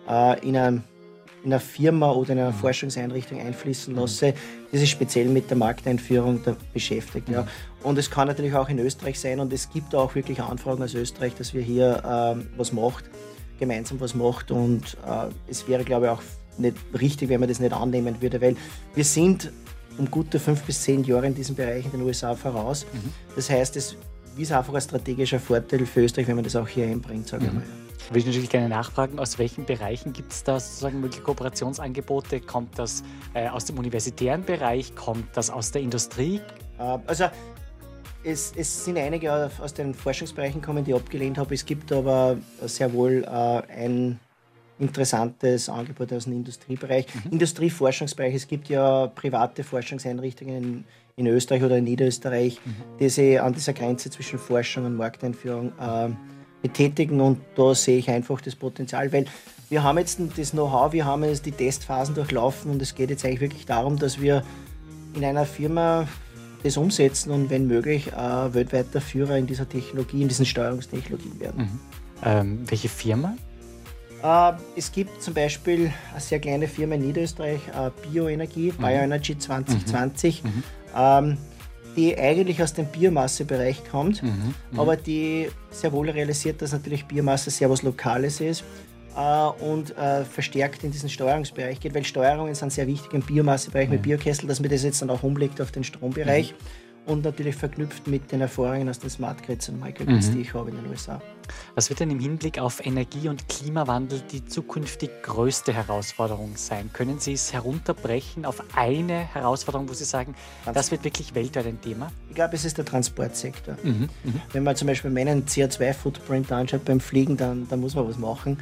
äh, in einer Firma oder in einer mhm. Forschungseinrichtung einfließen lasse, die sich speziell mit der Markteinführung beschäftigt. Ja. Mhm. Und es kann natürlich auch in Österreich sein und es gibt auch wirklich Anfragen aus Österreich, dass wir hier äh, was macht, gemeinsam was macht und äh, es wäre, glaube ich, auch nicht richtig, wenn man das nicht annehmen würde, weil wir sind um gute fünf bis zehn Jahre in diesem Bereich in den USA voraus. Mhm. Das heißt, es ist einfach ein strategischer Vorteil für Österreich, wenn man das auch hier einbringt, sage ich mhm. mal. Ich will natürlich gerne nachfragen, aus welchen Bereichen gibt es da sozusagen mögliche Kooperationsangebote? Kommt das äh, aus dem universitären Bereich? Kommt das aus der Industrie? Äh, also es, es, sind einige aus den Forschungsbereichen gekommen, die ich abgelehnt habe. Es gibt aber sehr wohl äh, ein interessantes Angebot aus dem Industriebereich. Mhm. Industrieforschungsbereich, es gibt ja private Forschungseinrichtungen in, Österreich oder in Niederösterreich, mhm. die sich an dieser Grenze zwischen Forschung und Markteinführung äh, betätigen und da sehe ich einfach das Potenzial, weil wir haben jetzt das Know-how, wir haben jetzt die Testphasen durchlaufen und es geht jetzt eigentlich wirklich darum, dass wir in einer Firma das umsetzen und wenn möglich äh, weltweiter Führer in dieser Technologie, in diesen Steuerungstechnologien werden. Mhm. Ähm, welche Firma? Äh, es gibt zum Beispiel eine sehr kleine Firma in Niederösterreich, äh, Bioenergie, mhm. Bioenergy 2020. Mhm. Ähm, die eigentlich aus dem Biomassebereich kommt, mhm, mhm, aber die sehr wohl realisiert, dass natürlich Biomasse sehr was Lokales ist äh, und äh, verstärkt in diesen Steuerungsbereich geht, weil Steuerungen sind sehr wichtig im Biomassebereich mhm. mit Biokessel, dass man das jetzt dann auch umlegt auf den Strombereich. Mhm und natürlich verknüpft mit den Erfahrungen aus den Smart Grids und Microgrids, mhm. die ich habe in den USA. Was wird denn im Hinblick auf Energie- und Klimawandel die zukünftig größte Herausforderung sein? Können Sie es herunterbrechen auf eine Herausforderung, wo Sie sagen, das wird wirklich weltweit ein Thema? Ich glaube, es ist der Transportsektor. Mhm. Mhm. Wenn man zum Beispiel meinen CO2-Footprint anschaut beim Fliegen, dann, dann muss man was machen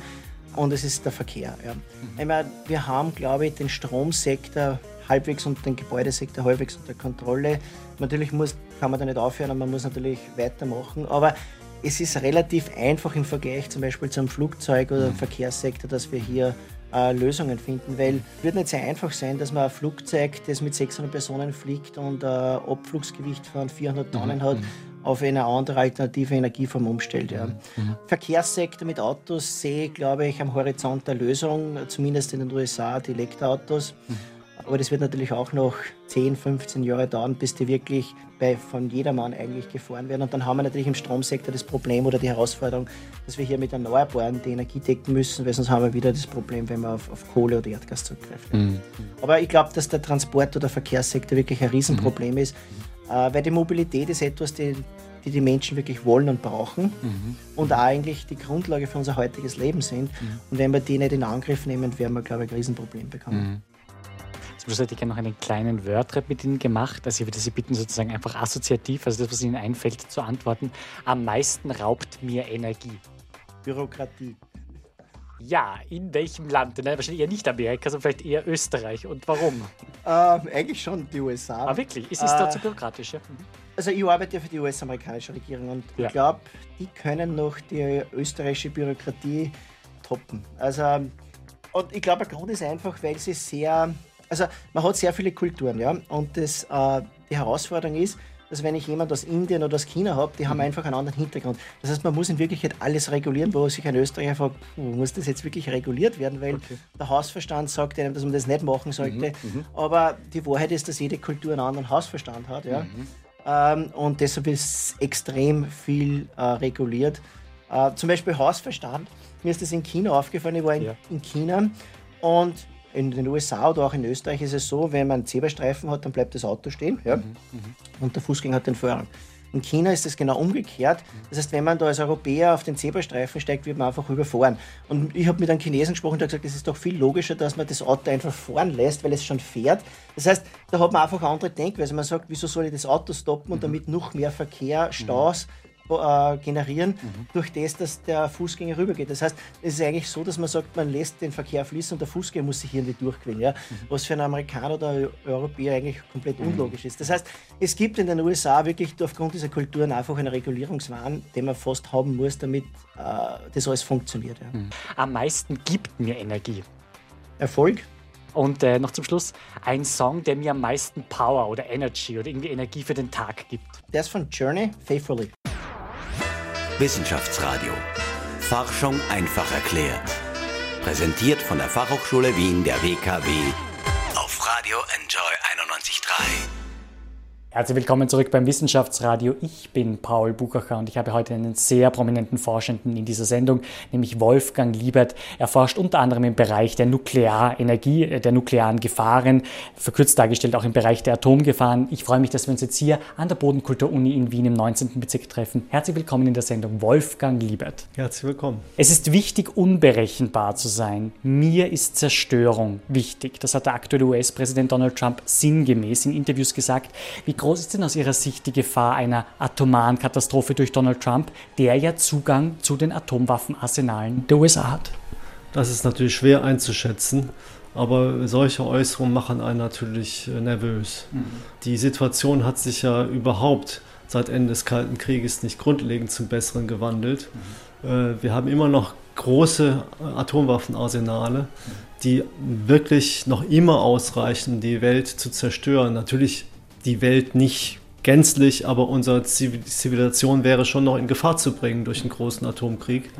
und es ist der Verkehr. Ja. Mhm. Ich meine, wir haben, glaube ich, den Stromsektor halbwegs und den Gebäudesektor halbwegs unter Kontrolle. Natürlich muss, kann man da nicht aufhören, aber man muss natürlich weitermachen. Aber es ist relativ einfach im Vergleich zum Beispiel zum Flugzeug oder mhm. Verkehrssektor, dass wir hier äh, Lösungen finden, weil es wird nicht sehr einfach sein, dass man ein Flugzeug, das mit 600 Personen fliegt und ein äh, Abflugsgewicht von 400 Tonnen mhm. hat, mhm. auf eine andere alternative Energieform umstellt. Ja. Mhm. Verkehrssektor mit Autos sehe ich, glaube ich, am Horizont der Lösung, zumindest in den USA, die Elektroautos. Mhm. Aber das wird natürlich auch noch 10, 15 Jahre dauern, bis die wirklich bei, von jedermann eigentlich gefahren werden. Und dann haben wir natürlich im Stromsektor das Problem oder die Herausforderung, dass wir hier mit Erneuerbaren die Energie decken müssen, weil sonst haben wir wieder das Problem, wenn wir auf, auf Kohle oder Erdgas zurückgreifen. Mhm. Aber ich glaube, dass der Transport- oder Verkehrssektor wirklich ein Riesenproblem mhm. ist, äh, weil die Mobilität ist etwas, die, die die Menschen wirklich wollen und brauchen mhm. und auch eigentlich die Grundlage für unser heutiges Leben sind. Mhm. Und wenn wir die nicht in Angriff nehmen, werden wir, glaube ich, ein Riesenproblem bekommen. Mhm. Schluss hätte ich gerne noch einen kleinen Wordrap mit Ihnen gemacht. Also ich würde Sie bitten, sozusagen einfach assoziativ, also das, was Ihnen einfällt, zu antworten. Am meisten raubt mir Energie. Bürokratie. Ja, in welchem Land? Nein, wahrscheinlich eher nicht Amerika, sondern vielleicht eher Österreich. Und warum? Äh, eigentlich schon die USA. Ah, wirklich? Ist es äh, dort so bürokratisch? Ja? Mhm. Also ich arbeite ja für die US-amerikanische Regierung und ja. ich glaube, die können noch die österreichische Bürokratie toppen. Also und ich glaube, der Grund ist einfach, weil sie sehr also man hat sehr viele Kulturen, ja. Und das, äh, die Herausforderung ist, dass wenn ich jemand aus Indien oder aus China habe, die haben mhm. einfach einen anderen Hintergrund. Das heißt, man muss in Wirklichkeit alles regulieren, wo sich ein Österreicher fragt, muss das jetzt wirklich reguliert werden, weil okay. der Hausverstand sagt einem, dass man das nicht machen sollte. Mhm, mhm. Aber die Wahrheit ist, dass jede Kultur einen anderen Hausverstand hat. Ja? Mhm. Ähm, und deshalb ist extrem viel äh, reguliert. Äh, zum Beispiel Hausverstand. Mir ist das in China aufgefallen, ich war in, ja. in China und in den USA oder auch in Österreich ist es so, wenn man einen Zebrastreifen hat, dann bleibt das Auto stehen ja? Mhm, mhm. und der Fußgänger hat den Vorrang. In China ist es genau umgekehrt. Das heißt, wenn man da als Europäer auf den Zebrastreifen steigt, wird man einfach überfahren. Und ich habe mit einem Chinesen gesprochen, der hat gesagt, es ist doch viel logischer, dass man das Auto einfach fahren lässt, weil es schon fährt. Das heißt, da hat man einfach andere Denkweise. Man sagt, wieso soll ich das Auto stoppen und mhm. damit noch mehr Verkehr, Staus äh, generieren, mhm. durch das, dass der Fußgänger rübergeht. Das heißt, es ist eigentlich so, dass man sagt, man lässt den Verkehr fließen und der Fußgänger muss sich hier nicht durchquälen, ja? Mhm. was für einen Amerikaner oder Europäer eigentlich komplett mhm. unlogisch ist. Das heißt, es gibt in den USA wirklich aufgrund dieser Kulturen einfach einen Regulierungswahn, den man fast haben muss, damit äh, das alles funktioniert. Ja. Mhm. Am meisten gibt mir Energie. Erfolg. Und äh, noch zum Schluss ein Song, der mir am meisten Power oder Energy oder irgendwie Energie für den Tag gibt. Der ist von Journey, Faithfully. Wissenschaftsradio. Forschung einfach erklärt. Präsentiert von der Fachhochschule Wien der WKW auf Radio Enjoy 91.3. Herzlich willkommen zurück beim Wissenschaftsradio. Ich bin Paul Buchacher und ich habe heute einen sehr prominenten Forschenden in dieser Sendung, nämlich Wolfgang Liebert. Er forscht unter anderem im Bereich der Nuklearenergie, äh, der nuklearen Gefahren, verkürzt dargestellt auch im Bereich der Atomgefahren. Ich freue mich, dass wir uns jetzt hier an der Bodenkultur-Uni in Wien im 19. Bezirk treffen. Herzlich willkommen in der Sendung Wolfgang Liebert. Herzlich willkommen. Es ist wichtig, unberechenbar zu sein. Mir ist Zerstörung wichtig. Das hat der aktuelle US-Präsident Donald Trump sinngemäß in Interviews gesagt. Wie groß ist denn aus Ihrer Sicht die Gefahr einer atomaren Katastrophe durch Donald Trump, der ja Zugang zu den Atomwaffenarsenalen der USA hat? Das ist natürlich schwer einzuschätzen. Aber solche Äußerungen machen einen natürlich äh, nervös. Mhm. Die Situation hat sich ja überhaupt seit Ende des Kalten Krieges nicht grundlegend zum Besseren gewandelt. Mhm. Äh, wir haben immer noch große äh, Atomwaffenarsenale, mhm. die wirklich noch immer ausreichen, die Welt zu zerstören. Natürlich die Welt nicht gänzlich, aber unsere Zivilisation wäre schon noch in Gefahr zu bringen durch einen großen Atomkrieg.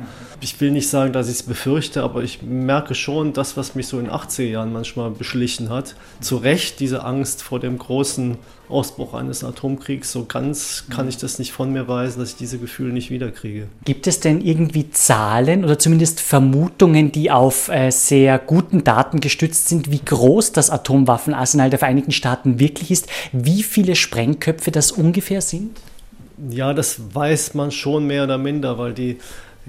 Ich will nicht sagen, dass ich es befürchte, aber ich merke schon, das, was mich so in den 80er Jahren manchmal beschlichen hat, zu Recht diese Angst vor dem großen Ausbruch eines Atomkriegs. So ganz kann ich das nicht von mir weisen, dass ich diese Gefühle nicht wiederkriege. Gibt es denn irgendwie Zahlen oder zumindest Vermutungen, die auf äh, sehr guten Daten gestützt sind, wie groß das Atomwaffenarsenal der Vereinigten Staaten wirklich ist, wie viele Sprengköpfe das ungefähr sind? Ja, das weiß man schon mehr oder minder, weil die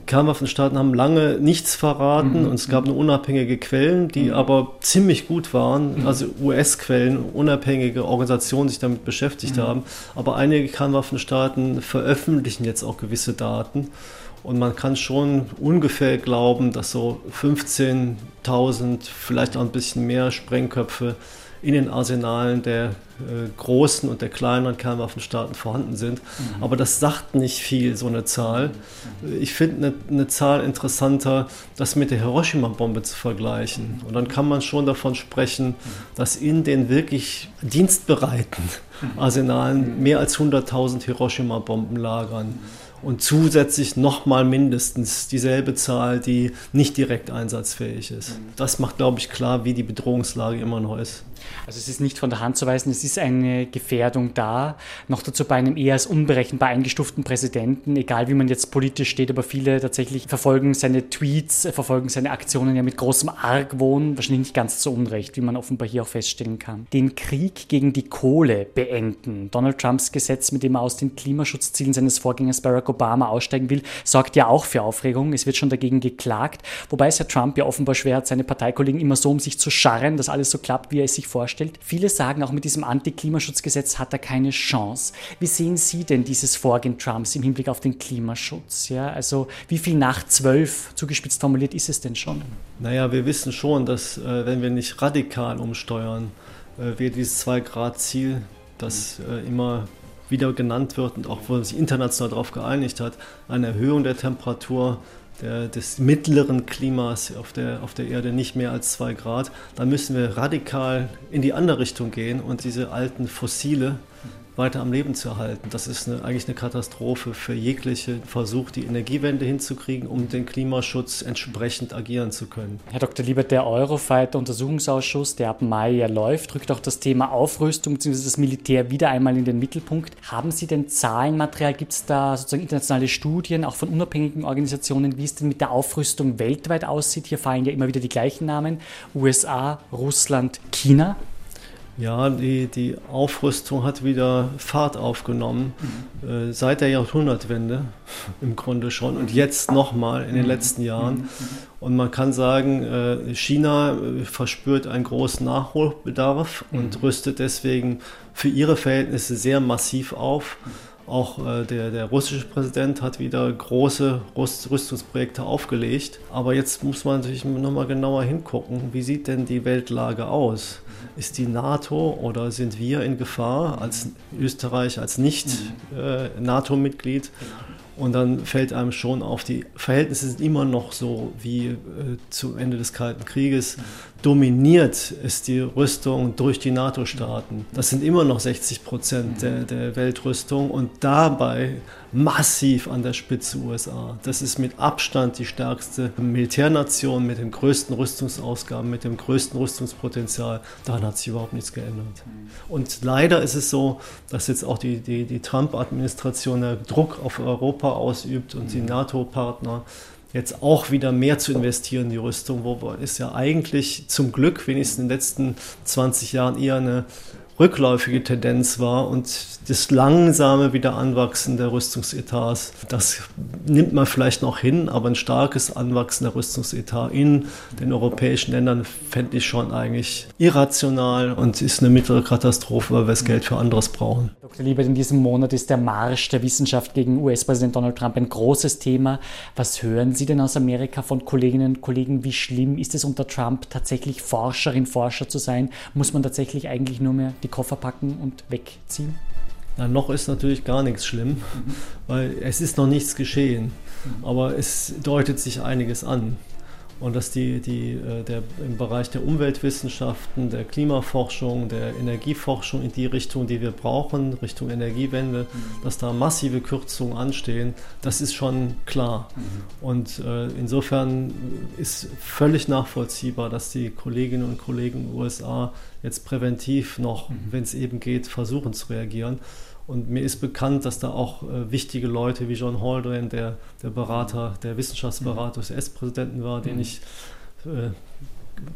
Kernwaffenstaaten haben lange nichts verraten mhm. und es gab nur unabhängige Quellen, die mhm. aber ziemlich gut waren, mhm. also US-Quellen, unabhängige Organisationen sich damit beschäftigt mhm. haben. Aber einige Kernwaffenstaaten veröffentlichen jetzt auch gewisse Daten und man kann schon ungefähr glauben, dass so 15.000, vielleicht auch ein bisschen mehr Sprengköpfe in den Arsenalen der äh, großen und der kleineren Kernwaffenstaaten vorhanden sind. Mhm. Aber das sagt nicht viel, so eine Zahl. Mhm. Ich finde eine, eine, Zahl interessanter, das mit der Hiroshima-Bombe zu vergleichen. Und dann kann man schon davon sprechen, dass in den wirklich dienstbereiten mhm. Arsenalen mehr als 100.000 Hiroshima-Bomben lagern und zusätzlich nochmal mindestens dieselbe Zahl, die nicht direkt einsatzfähig ist. Das macht, glaube ich, klar, wie die Bedrohungslage immer noch ist. Also es ist nicht von der Hand zu weisen, es ist eine Gefährdung da. Noch dazu bei einem eher als unberechenbar eingestuften Präsidenten, egal wie man jetzt politisch steht, aber viele tatsächlich verfolgen seine Tweets, verfolgen seine Aktionen ja mit großem Argwohn, wahrscheinlich nicht ganz zu Unrecht, wie man offenbar hier auch feststellen kann. Den Krieg gegen die Kohle beenden. Donald Trumps Gesetz, mit dem er aus den Klimaschutzzielen seines Vorgängers Barack Obama aussteigen will, sorgt ja auch für Aufregung. Es wird schon dagegen geklagt, wobei es Herr Trump ja offenbar schwer hat, seine Parteikollegen immer so um sich zu scharren, dass alles so klappt, wie er es sich vorstellt. Viele sagen, auch mit diesem Anti-Klimaschutzgesetz hat er keine Chance. Wie sehen Sie denn dieses Vorgehen Trumps im Hinblick auf den Klimaschutz? Ja, also wie viel nach zwölf, zugespitzt formuliert, ist es denn schon? Naja, wir wissen schon, dass äh, wenn wir nicht radikal umsteuern, äh, wird dieses 2-Grad-Ziel, das äh, immer wieder genannt wird und auch wo man sich international darauf geeinigt hat, eine Erhöhung der Temperatur der, des mittleren Klimas auf der, auf der Erde nicht mehr als zwei Grad, dann müssen wir radikal in die andere Richtung gehen und diese alten Fossile weiter am Leben zu erhalten. Das ist eine, eigentlich eine Katastrophe für jegliche Versuch, die Energiewende hinzukriegen, um den Klimaschutz entsprechend agieren zu können. Herr Dr. Liebert, der Eurofighter-Untersuchungsausschuss, der ab Mai ja läuft, rückt auch das Thema Aufrüstung bzw. das Militär wieder einmal in den Mittelpunkt. Haben Sie denn Zahlenmaterial? Gibt es da sozusagen internationale Studien, auch von unabhängigen Organisationen, wie es denn mit der Aufrüstung weltweit aussieht? Hier fallen ja immer wieder die gleichen Namen. USA, Russland, China. Ja, die, die Aufrüstung hat wieder Fahrt aufgenommen, mhm. äh, seit der Jahrhundertwende <laughs> im Grunde schon und jetzt nochmal in den mhm. letzten Jahren. Mhm. Und man kann sagen, äh, China äh, verspürt einen großen Nachholbedarf und mhm. rüstet deswegen für ihre Verhältnisse sehr massiv auf. Auch äh, der, der russische Präsident hat wieder große Rüstungsprojekte aufgelegt. Aber jetzt muss man sich nochmal genauer hingucken, wie sieht denn die Weltlage aus? Ist die NATO oder sind wir in Gefahr als Österreich, als Nicht-NATO-Mitglied? Und dann fällt einem schon auf, die Verhältnisse sind immer noch so wie äh, zum Ende des Kalten Krieges. Dominiert ist die Rüstung durch die NATO-Staaten. Das sind immer noch 60 Prozent der, der Weltrüstung und dabei massiv an der Spitze USA. Das ist mit Abstand die stärkste Militärnation mit den größten Rüstungsausgaben, mit dem größten Rüstungspotenzial. Daran hat sich überhaupt nichts geändert. Und leider ist es so, dass jetzt auch die, die, die Trump-Administration Druck auf Europa ausübt und die NATO-Partner jetzt auch wieder mehr zu investieren in die Rüstung, wo es ja eigentlich zum Glück wenigstens in den letzten 20 Jahren eher eine rückläufige Tendenz war und das langsame Wiederanwachsen der Rüstungsetats, das nimmt man vielleicht noch hin, aber ein starkes Anwachsen der Rüstungsetat in den europäischen Ländern fände ich schon eigentlich irrational und ist eine mittlere Katastrophe, weil wir das Geld für anderes brauchen. Dr. Liebert, in diesem Monat ist der Marsch der Wissenschaft gegen US-Präsident Donald Trump ein großes Thema. Was hören Sie denn aus Amerika von Kolleginnen und Kollegen? Wie schlimm ist es unter Trump tatsächlich Forscherin, Forscher zu sein? Muss man tatsächlich eigentlich nur mehr die Koffer packen und wegziehen? Na, noch ist natürlich gar nichts schlimm, mhm. weil es ist noch nichts geschehen. Mhm. Aber es deutet sich einiges an. Und dass die, die, äh, der, im Bereich der Umweltwissenschaften, der Klimaforschung, der Energieforschung in die Richtung, die wir brauchen, Richtung Energiewende, mhm. dass da massive Kürzungen anstehen, das ist schon klar. Mhm. Und äh, insofern ist völlig nachvollziehbar, dass die Kolleginnen und Kollegen in den USA jetzt präventiv noch, mhm. wenn es eben geht, versuchen zu reagieren. Und mir ist bekannt, dass da auch äh, wichtige Leute wie John Haldren, der, der Berater, der Wissenschaftsberater des S-Präsidenten war, den mhm. ich äh,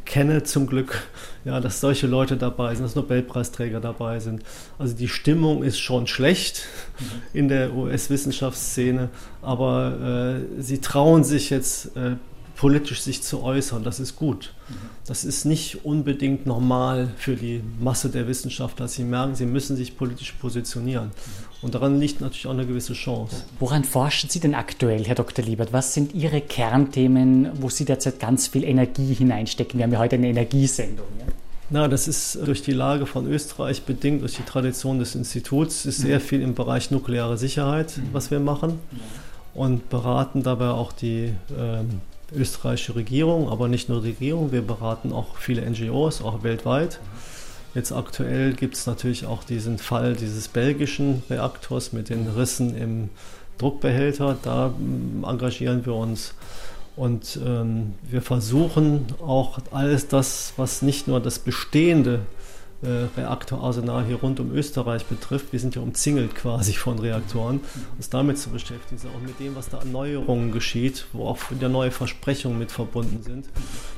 kenne zum Glück, <laughs> ja, dass solche Leute dabei sind, dass Nobelpreisträger dabei sind. Also die Stimmung ist schon schlecht mhm. in der US-Wissenschaftsszene, aber äh, sie trauen sich jetzt äh, politisch sich zu äußern. Das ist gut. Das ist nicht unbedingt normal für die Masse der Wissenschaftler. Sie merken, sie müssen sich politisch positionieren. Und daran liegt natürlich auch eine gewisse Chance. Woran forschen Sie denn aktuell, Herr Dr. Liebert? Was sind Ihre Kernthemen, wo Sie derzeit ganz viel Energie hineinstecken? Wir haben ja heute eine Energiesendung. Ja? Na, das ist durch die Lage von Österreich bedingt, durch die Tradition des Instituts, ist sehr viel im Bereich nukleare Sicherheit, was wir machen und beraten dabei auch die ähm, österreichische Regierung, aber nicht nur die Regierung, wir beraten auch viele NGOs, auch weltweit. Jetzt aktuell gibt es natürlich auch diesen Fall dieses belgischen Reaktors mit den Rissen im Druckbehälter. Da mm, engagieren wir uns. Und ähm, wir versuchen auch alles das, was nicht nur das bestehende äh, Reaktorarsenal hier rund um Österreich betrifft. Wir sind ja umzingelt quasi von Reaktoren, uns damit zu beschäftigen, auch mit dem, was da an Neuerungen geschieht, wo auch wieder neue Versprechungen mit verbunden sind,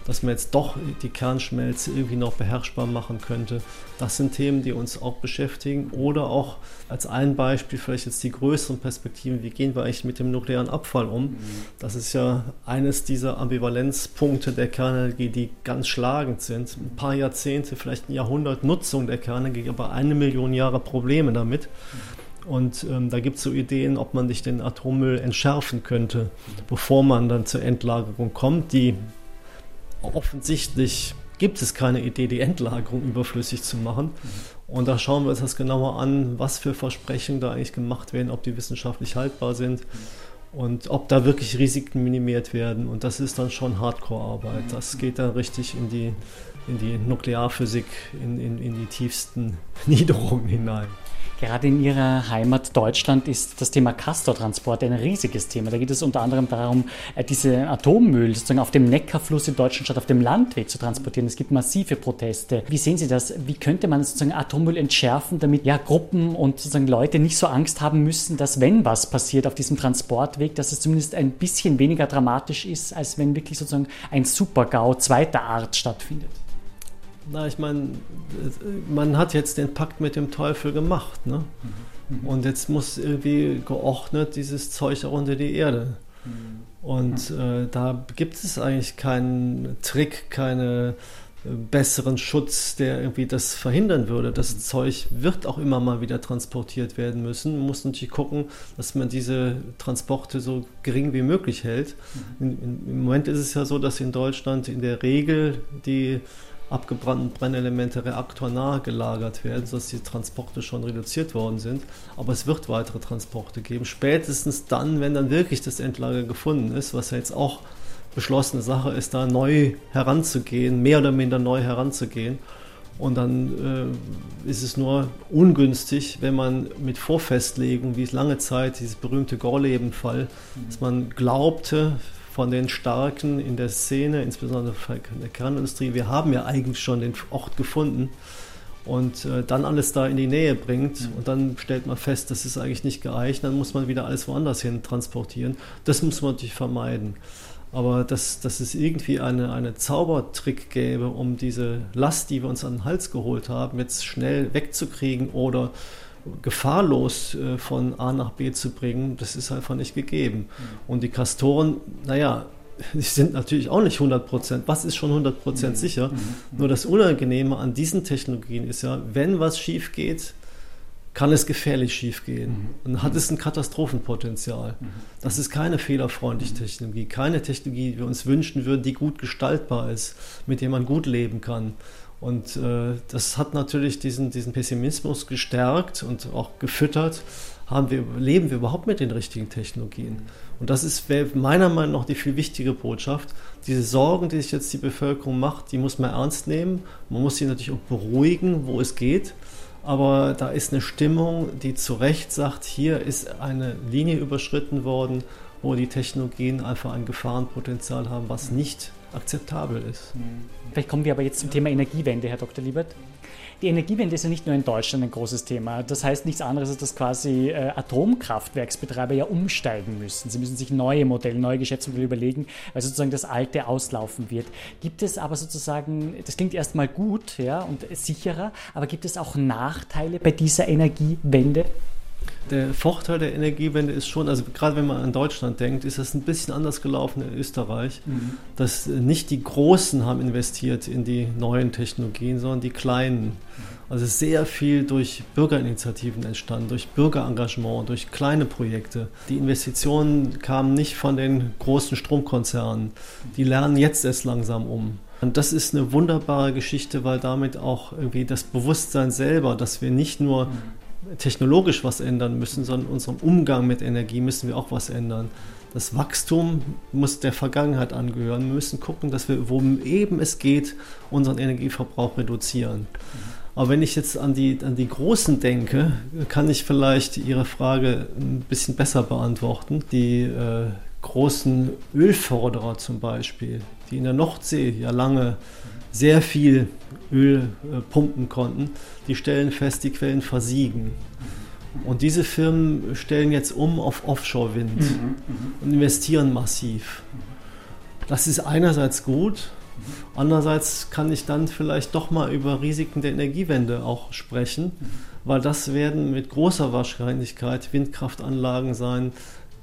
dass man jetzt doch die Kernschmelze irgendwie noch beherrschbar machen könnte. Das sind Themen, die uns auch beschäftigen. Oder auch als ein Beispiel vielleicht jetzt die größeren Perspektiven, wie gehen wir eigentlich mit dem nuklearen Abfall um? Das ist ja eines dieser Ambivalenzpunkte der Kernenergie, die ganz schlagend sind. Ein paar Jahrzehnte, vielleicht ein Jahrhundert Nutzung der Kernenergie, aber eine Million Jahre Probleme damit. Und ähm, da gibt es so Ideen, ob man sich den Atommüll entschärfen könnte, bevor man dann zur Endlagerung kommt. Die offensichtlich gibt es keine Idee, die Endlagerung überflüssig zu machen. Und da schauen wir uns das genauer an, was für Versprechen da eigentlich gemacht werden, ob die wissenschaftlich haltbar sind und ob da wirklich Risiken minimiert werden. Und das ist dann schon Hardcore-Arbeit. Das geht dann richtig in die in die Nuklearphysik, in, in, in die tiefsten <laughs> Niederungen hinein. Gerade in Ihrer Heimat Deutschland ist das Thema Castortransport ein riesiges Thema. Da geht es unter anderem darum, äh, diese Atommüll sozusagen auf dem Neckarfluss in Deutschland statt auf dem Landweg zu transportieren. Es gibt massive Proteste. Wie sehen Sie das? Wie könnte man sozusagen Atommüll entschärfen, damit ja Gruppen und sozusagen Leute nicht so Angst haben müssen, dass wenn was passiert auf diesem Transportweg, dass es zumindest ein bisschen weniger dramatisch ist, als wenn wirklich sozusagen ein Supergau zweiter Art stattfindet? Na, ich meine, man hat jetzt den Pakt mit dem Teufel gemacht, ne? Mhm. Und jetzt muss irgendwie geordnet dieses Zeug auch unter die Erde. Mhm. Und äh, da gibt es eigentlich keinen Trick, keinen äh, besseren Schutz, der irgendwie das verhindern würde. Das mhm. Zeug wird auch immer mal wieder transportiert werden müssen. Man muss natürlich gucken, dass man diese Transporte so gering wie möglich hält. Mhm. In, in, Im Moment ist es ja so, dass in Deutschland in der Regel die abgebrannten Brennelemente reaktornah gelagert werden, sodass die Transporte schon reduziert worden sind. Aber es wird weitere Transporte geben, spätestens dann, wenn dann wirklich das Endlager gefunden ist, was ja jetzt auch beschlossene Sache ist, da neu heranzugehen, mehr oder minder neu heranzugehen. Und dann äh, ist es nur ungünstig, wenn man mit Vorfestlegung, wie es lange Zeit, dieses berühmte Gorleben-Fall, dass man glaubte, von den Starken in der Szene, insbesondere in der Kernindustrie, wir haben ja eigentlich schon den Ort gefunden und äh, dann alles da in die Nähe bringt mhm. und dann stellt man fest, das ist eigentlich nicht geeignet, dann muss man wieder alles woanders hin transportieren. Das muss man natürlich vermeiden. Aber dass, dass es irgendwie eine, eine Zaubertrick gäbe, um diese Last, die wir uns an den Hals geholt haben, jetzt schnell wegzukriegen oder gefahrlos äh, von A nach B zu bringen, das ist einfach nicht gegeben. Mhm. Und die Kastoren, naja, <laughs> die sind natürlich auch nicht 100 Prozent. Was ist schon 100 Prozent mhm. sicher? Mhm. Nur das Unangenehme an diesen Technologien ist ja, wenn was schief geht, kann es gefährlich schief gehen. Und hat es ein Katastrophenpotenzial. Das ist keine fehlerfreundliche Technologie, keine Technologie, die wir uns wünschen würden, die gut gestaltbar ist, mit der man gut leben kann. Und äh, das hat natürlich diesen, diesen Pessimismus gestärkt und auch gefüttert. Haben wir, leben wir überhaupt mit den richtigen Technologien? Und das ist meiner Meinung nach die viel wichtige Botschaft. Diese Sorgen, die sich jetzt die Bevölkerung macht, die muss man ernst nehmen. Man muss sie natürlich auch beruhigen, wo es geht. Aber da ist eine Stimmung, die zu Recht sagt, hier ist eine Linie überschritten worden, wo die Technologien einfach ein Gefahrenpotenzial haben, was nicht akzeptabel ist. Vielleicht kommen wir aber jetzt zum Thema Energiewende, Herr Dr. Liebert. Die Energiewende ist ja nicht nur in Deutschland ein großes Thema. Das heißt nichts anderes, als dass quasi äh, Atomkraftwerksbetreiber ja umsteigen müssen. Sie müssen sich neue Modelle, neue Geschäftsmodelle überlegen, weil sozusagen das alte auslaufen wird. Gibt es aber sozusagen, das klingt erstmal gut ja, und sicherer, aber gibt es auch Nachteile bei dieser Energiewende? Der Vorteil der Energiewende ist schon, also gerade wenn man an Deutschland denkt, ist das ein bisschen anders gelaufen in Österreich, mhm. dass nicht die Großen haben investiert in die neuen Technologien, sondern die Kleinen. Also sehr viel durch Bürgerinitiativen entstanden, durch Bürgerengagement, durch kleine Projekte. Die Investitionen kamen nicht von den großen Stromkonzernen. Die lernen jetzt erst langsam um. Und das ist eine wunderbare Geschichte, weil damit auch irgendwie das Bewusstsein selber, dass wir nicht nur technologisch was ändern müssen, sondern in unserem Umgang mit Energie müssen wir auch was ändern. Das Wachstum muss der Vergangenheit angehören. Wir müssen gucken, dass wir, wo eben es geht, unseren Energieverbrauch reduzieren. Aber wenn ich jetzt an die, an die Großen denke, kann ich vielleicht Ihre Frage ein bisschen besser beantworten. Die äh, großen Ölförderer zum Beispiel, die in der Nordsee ja lange sehr viel Öl äh, pumpen konnten, die stellen fest, die Quellen versiegen. Und diese Firmen stellen jetzt um auf Offshore-Wind mhm, mhm. und investieren massiv. Das ist einerseits gut, andererseits kann ich dann vielleicht doch mal über Risiken der Energiewende auch sprechen, weil das werden mit großer Wahrscheinlichkeit Windkraftanlagen sein,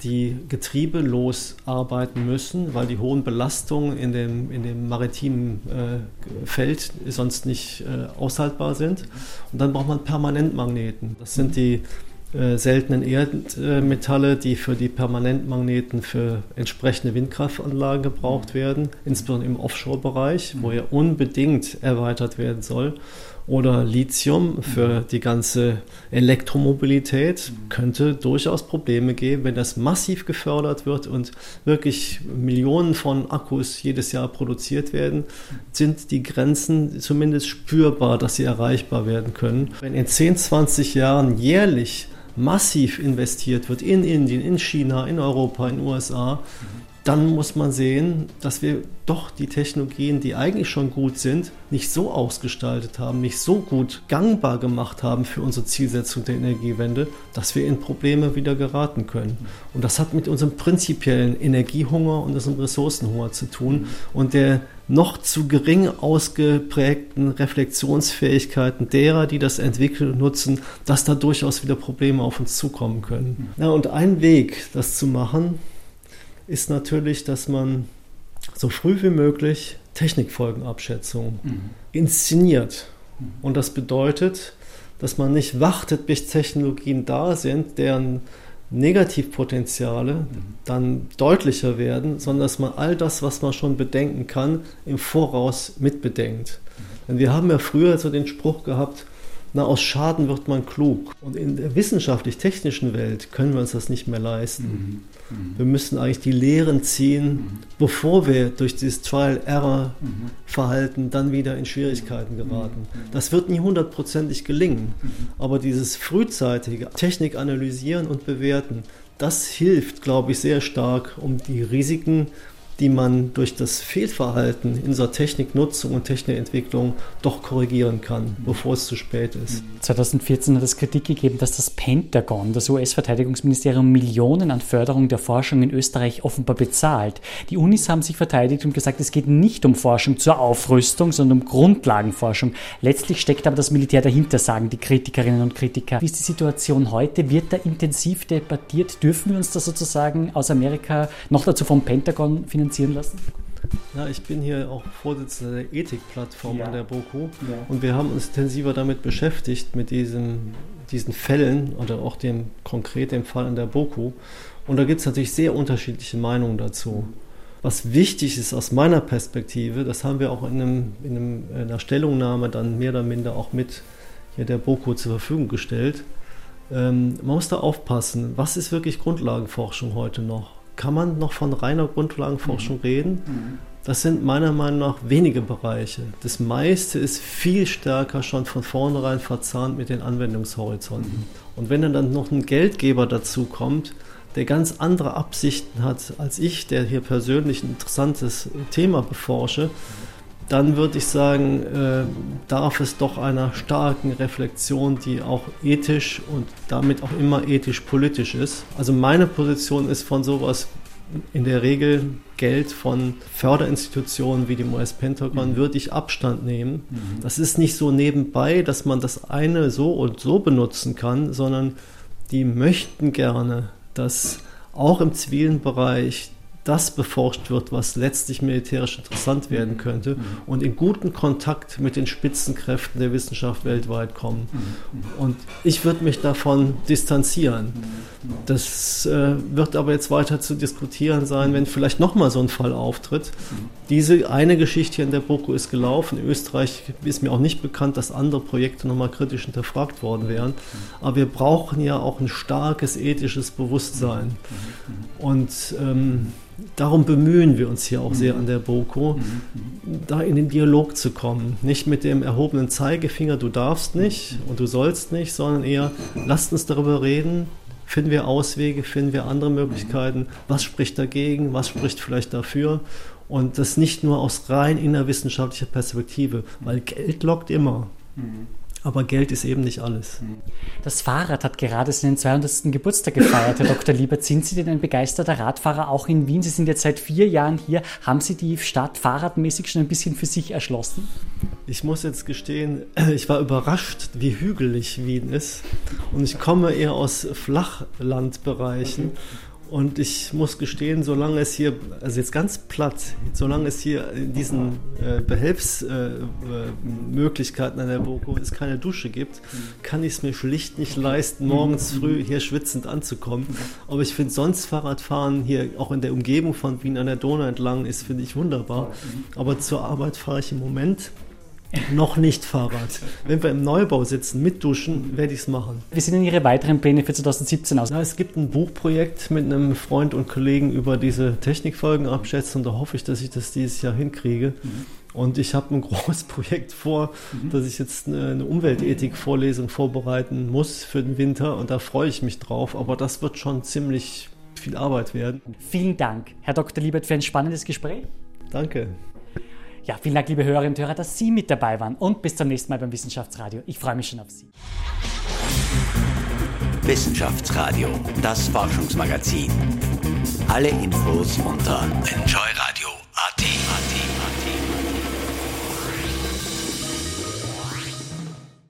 die getriebelos arbeiten müssen, weil die hohen Belastungen in dem, in dem maritimen äh, Feld sonst nicht äh, aushaltbar sind. Und dann braucht man Permanentmagneten. Das sind die äh, seltenen Erdmetalle, die für die Permanentmagneten für entsprechende Windkraftanlagen gebraucht werden, insbesondere im Offshore-Bereich, wo er unbedingt erweitert werden soll oder Lithium für die ganze Elektromobilität könnte durchaus Probleme geben, wenn das massiv gefördert wird und wirklich Millionen von Akkus jedes Jahr produziert werden, sind die Grenzen zumindest spürbar, dass sie erreichbar werden können. Wenn in 10, 20 Jahren jährlich massiv investiert wird in Indien, in China, in Europa, in den USA, dann muss man sehen, dass wir doch die Technologien, die eigentlich schon gut sind, nicht so ausgestaltet haben, nicht so gut gangbar gemacht haben für unsere Zielsetzung der Energiewende, dass wir in Probleme wieder geraten können. Und das hat mit unserem prinzipiellen Energiehunger und unserem Ressourcenhunger zu tun und der noch zu gering ausgeprägten Reflexionsfähigkeiten derer, die das entwickeln und nutzen, dass da durchaus wieder Probleme auf uns zukommen können. Ja, und ein Weg, das zu machen, ist natürlich, dass man so früh wie möglich Technikfolgenabschätzungen mhm. inszeniert. Mhm. Und das bedeutet, dass man nicht wartet, bis Technologien da sind, deren Negativpotenziale mhm. dann deutlicher werden, sondern dass man all das, was man schon bedenken kann, im Voraus mitbedenkt. Denn wir haben ja früher so den Spruch gehabt, na, aus Schaden wird man klug. Und in der wissenschaftlich-technischen Welt können wir uns das nicht mehr leisten. Mhm. Mhm. Wir müssen eigentlich die Lehren ziehen, mhm. bevor wir durch dieses Trial-Error-Verhalten dann wieder in Schwierigkeiten geraten. Das wird nie hundertprozentig gelingen. Aber dieses frühzeitige Technik analysieren und bewerten, das hilft, glaube ich, sehr stark, um die Risiken die man durch das Fehlverhalten in unserer Techniknutzung und Technikentwicklung doch korrigieren kann, bevor es zu spät ist. 2014 hat es Kritik gegeben, dass das Pentagon, das US-Verteidigungsministerium, Millionen an Förderung der Forschung in Österreich offenbar bezahlt. Die Unis haben sich verteidigt und gesagt, es geht nicht um Forschung zur Aufrüstung, sondern um Grundlagenforschung. Letztlich steckt aber das Militär dahinter, sagen die Kritikerinnen und Kritiker. Wie ist die Situation heute? Wird da intensiv debattiert? Dürfen wir uns da sozusagen aus Amerika noch dazu vom Pentagon finanzieren? Finanzieren lassen? Ja, ich bin hier auch Vorsitzender der Ethikplattform ja. an der BOKU ja. und wir haben uns intensiver damit beschäftigt, mit diesem, diesen Fällen oder auch dem konkret dem Fall an der BOKU. Und da gibt es natürlich sehr unterschiedliche Meinungen dazu. Was wichtig ist aus meiner Perspektive, das haben wir auch in, einem, in, einem, in einer Stellungnahme dann mehr oder minder auch mit hier der BOKU zur Verfügung gestellt. Ähm, man muss da aufpassen, was ist wirklich Grundlagenforschung heute noch? Kann man noch von reiner Grundlagenforschung mhm. reden. Mhm. Das sind meiner Meinung nach wenige Bereiche. Das meiste ist viel stärker schon von vornherein verzahnt mit den Anwendungshorizonten. Mhm. Und wenn dann noch ein Geldgeber dazu kommt, der ganz andere Absichten hat als ich, der hier persönlich ein interessantes Thema beforsche, dann würde ich sagen, äh, darf es doch einer starken Reflexion, die auch ethisch und damit auch immer ethisch-politisch ist. Also meine Position ist von sowas in der Regel Geld von Förderinstitutionen wie dem US-Pentagon mhm. würde ich Abstand nehmen. Mhm. Das ist nicht so nebenbei, dass man das eine so und so benutzen kann, sondern die möchten gerne, dass auch im zivilen Bereich das beforscht wird, was letztlich militärisch interessant werden könnte und in guten Kontakt mit den Spitzenkräften der Wissenschaft weltweit kommen. Und ich würde mich davon distanzieren. Das äh, wird aber jetzt weiter zu diskutieren sein, wenn vielleicht nochmal so ein Fall auftritt. Diese eine Geschichte hier in der BOKU ist gelaufen. In Österreich ist mir auch nicht bekannt, dass andere Projekte nochmal kritisch hinterfragt worden wären. Aber wir brauchen ja auch ein starkes ethisches Bewusstsein. Und ähm, darum bemühen wir uns hier auch sehr an der BOKO, da in den Dialog zu kommen. Nicht mit dem erhobenen Zeigefinger, du darfst nicht und du sollst nicht, sondern eher, lasst uns darüber reden, finden wir Auswege, finden wir andere Möglichkeiten, was spricht dagegen, was spricht vielleicht dafür. Und das nicht nur aus rein innerwissenschaftlicher Perspektive, weil Geld lockt immer. Mhm. Aber Geld ist eben nicht alles. Das Fahrrad hat gerade seinen 200. Geburtstag gefeiert, Herr <laughs> Dr. Liebert. Sind Sie denn ein begeisterter Radfahrer auch in Wien? Sie sind jetzt seit vier Jahren hier. Haben Sie die Stadt fahrradmäßig schon ein bisschen für sich erschlossen? Ich muss jetzt gestehen, <clears throat> ich war überrascht, wie hügelig Wien ist. Und ich komme eher aus Flachlandbereichen. Okay. Und ich muss gestehen, solange es hier, also jetzt ganz platt, solange es hier in diesen äh, Behelfsmöglichkeiten äh, an der Boko es keine Dusche gibt, kann ich es mir schlicht nicht leisten, morgens früh hier schwitzend anzukommen. Aber ich finde sonst Fahrradfahren hier auch in der Umgebung von Wien an der Donau entlang ist, finde ich wunderbar. Aber zur Arbeit fahre ich im Moment noch nicht Fahrrad. Wenn wir im Neubau sitzen mit Duschen, werde ich es machen. Wie sehen denn Ihre weiteren Pläne für 2017 aus? Ja, es gibt ein Buchprojekt mit einem Freund und Kollegen über diese Technikfolgen abschätzen. Da hoffe ich, dass ich das dieses Jahr hinkriege. Mhm. Und ich habe ein <laughs> großes Projekt vor, mhm. dass ich jetzt eine Umweltethik-Vorlesung vorbereiten muss für den Winter. Und da freue ich mich drauf. Aber das wird schon ziemlich viel Arbeit werden. Vielen Dank, Herr Dr. Liebert, für ein spannendes Gespräch. Danke. Ja, vielen Dank, liebe Hörerinnen und Hörer, dass Sie mit dabei waren und bis zum nächsten Mal beim Wissenschaftsradio. Ich freue mich schon auf Sie. Wissenschaftsradio, das Forschungsmagazin. Alle Infos unter enjoyradio.at.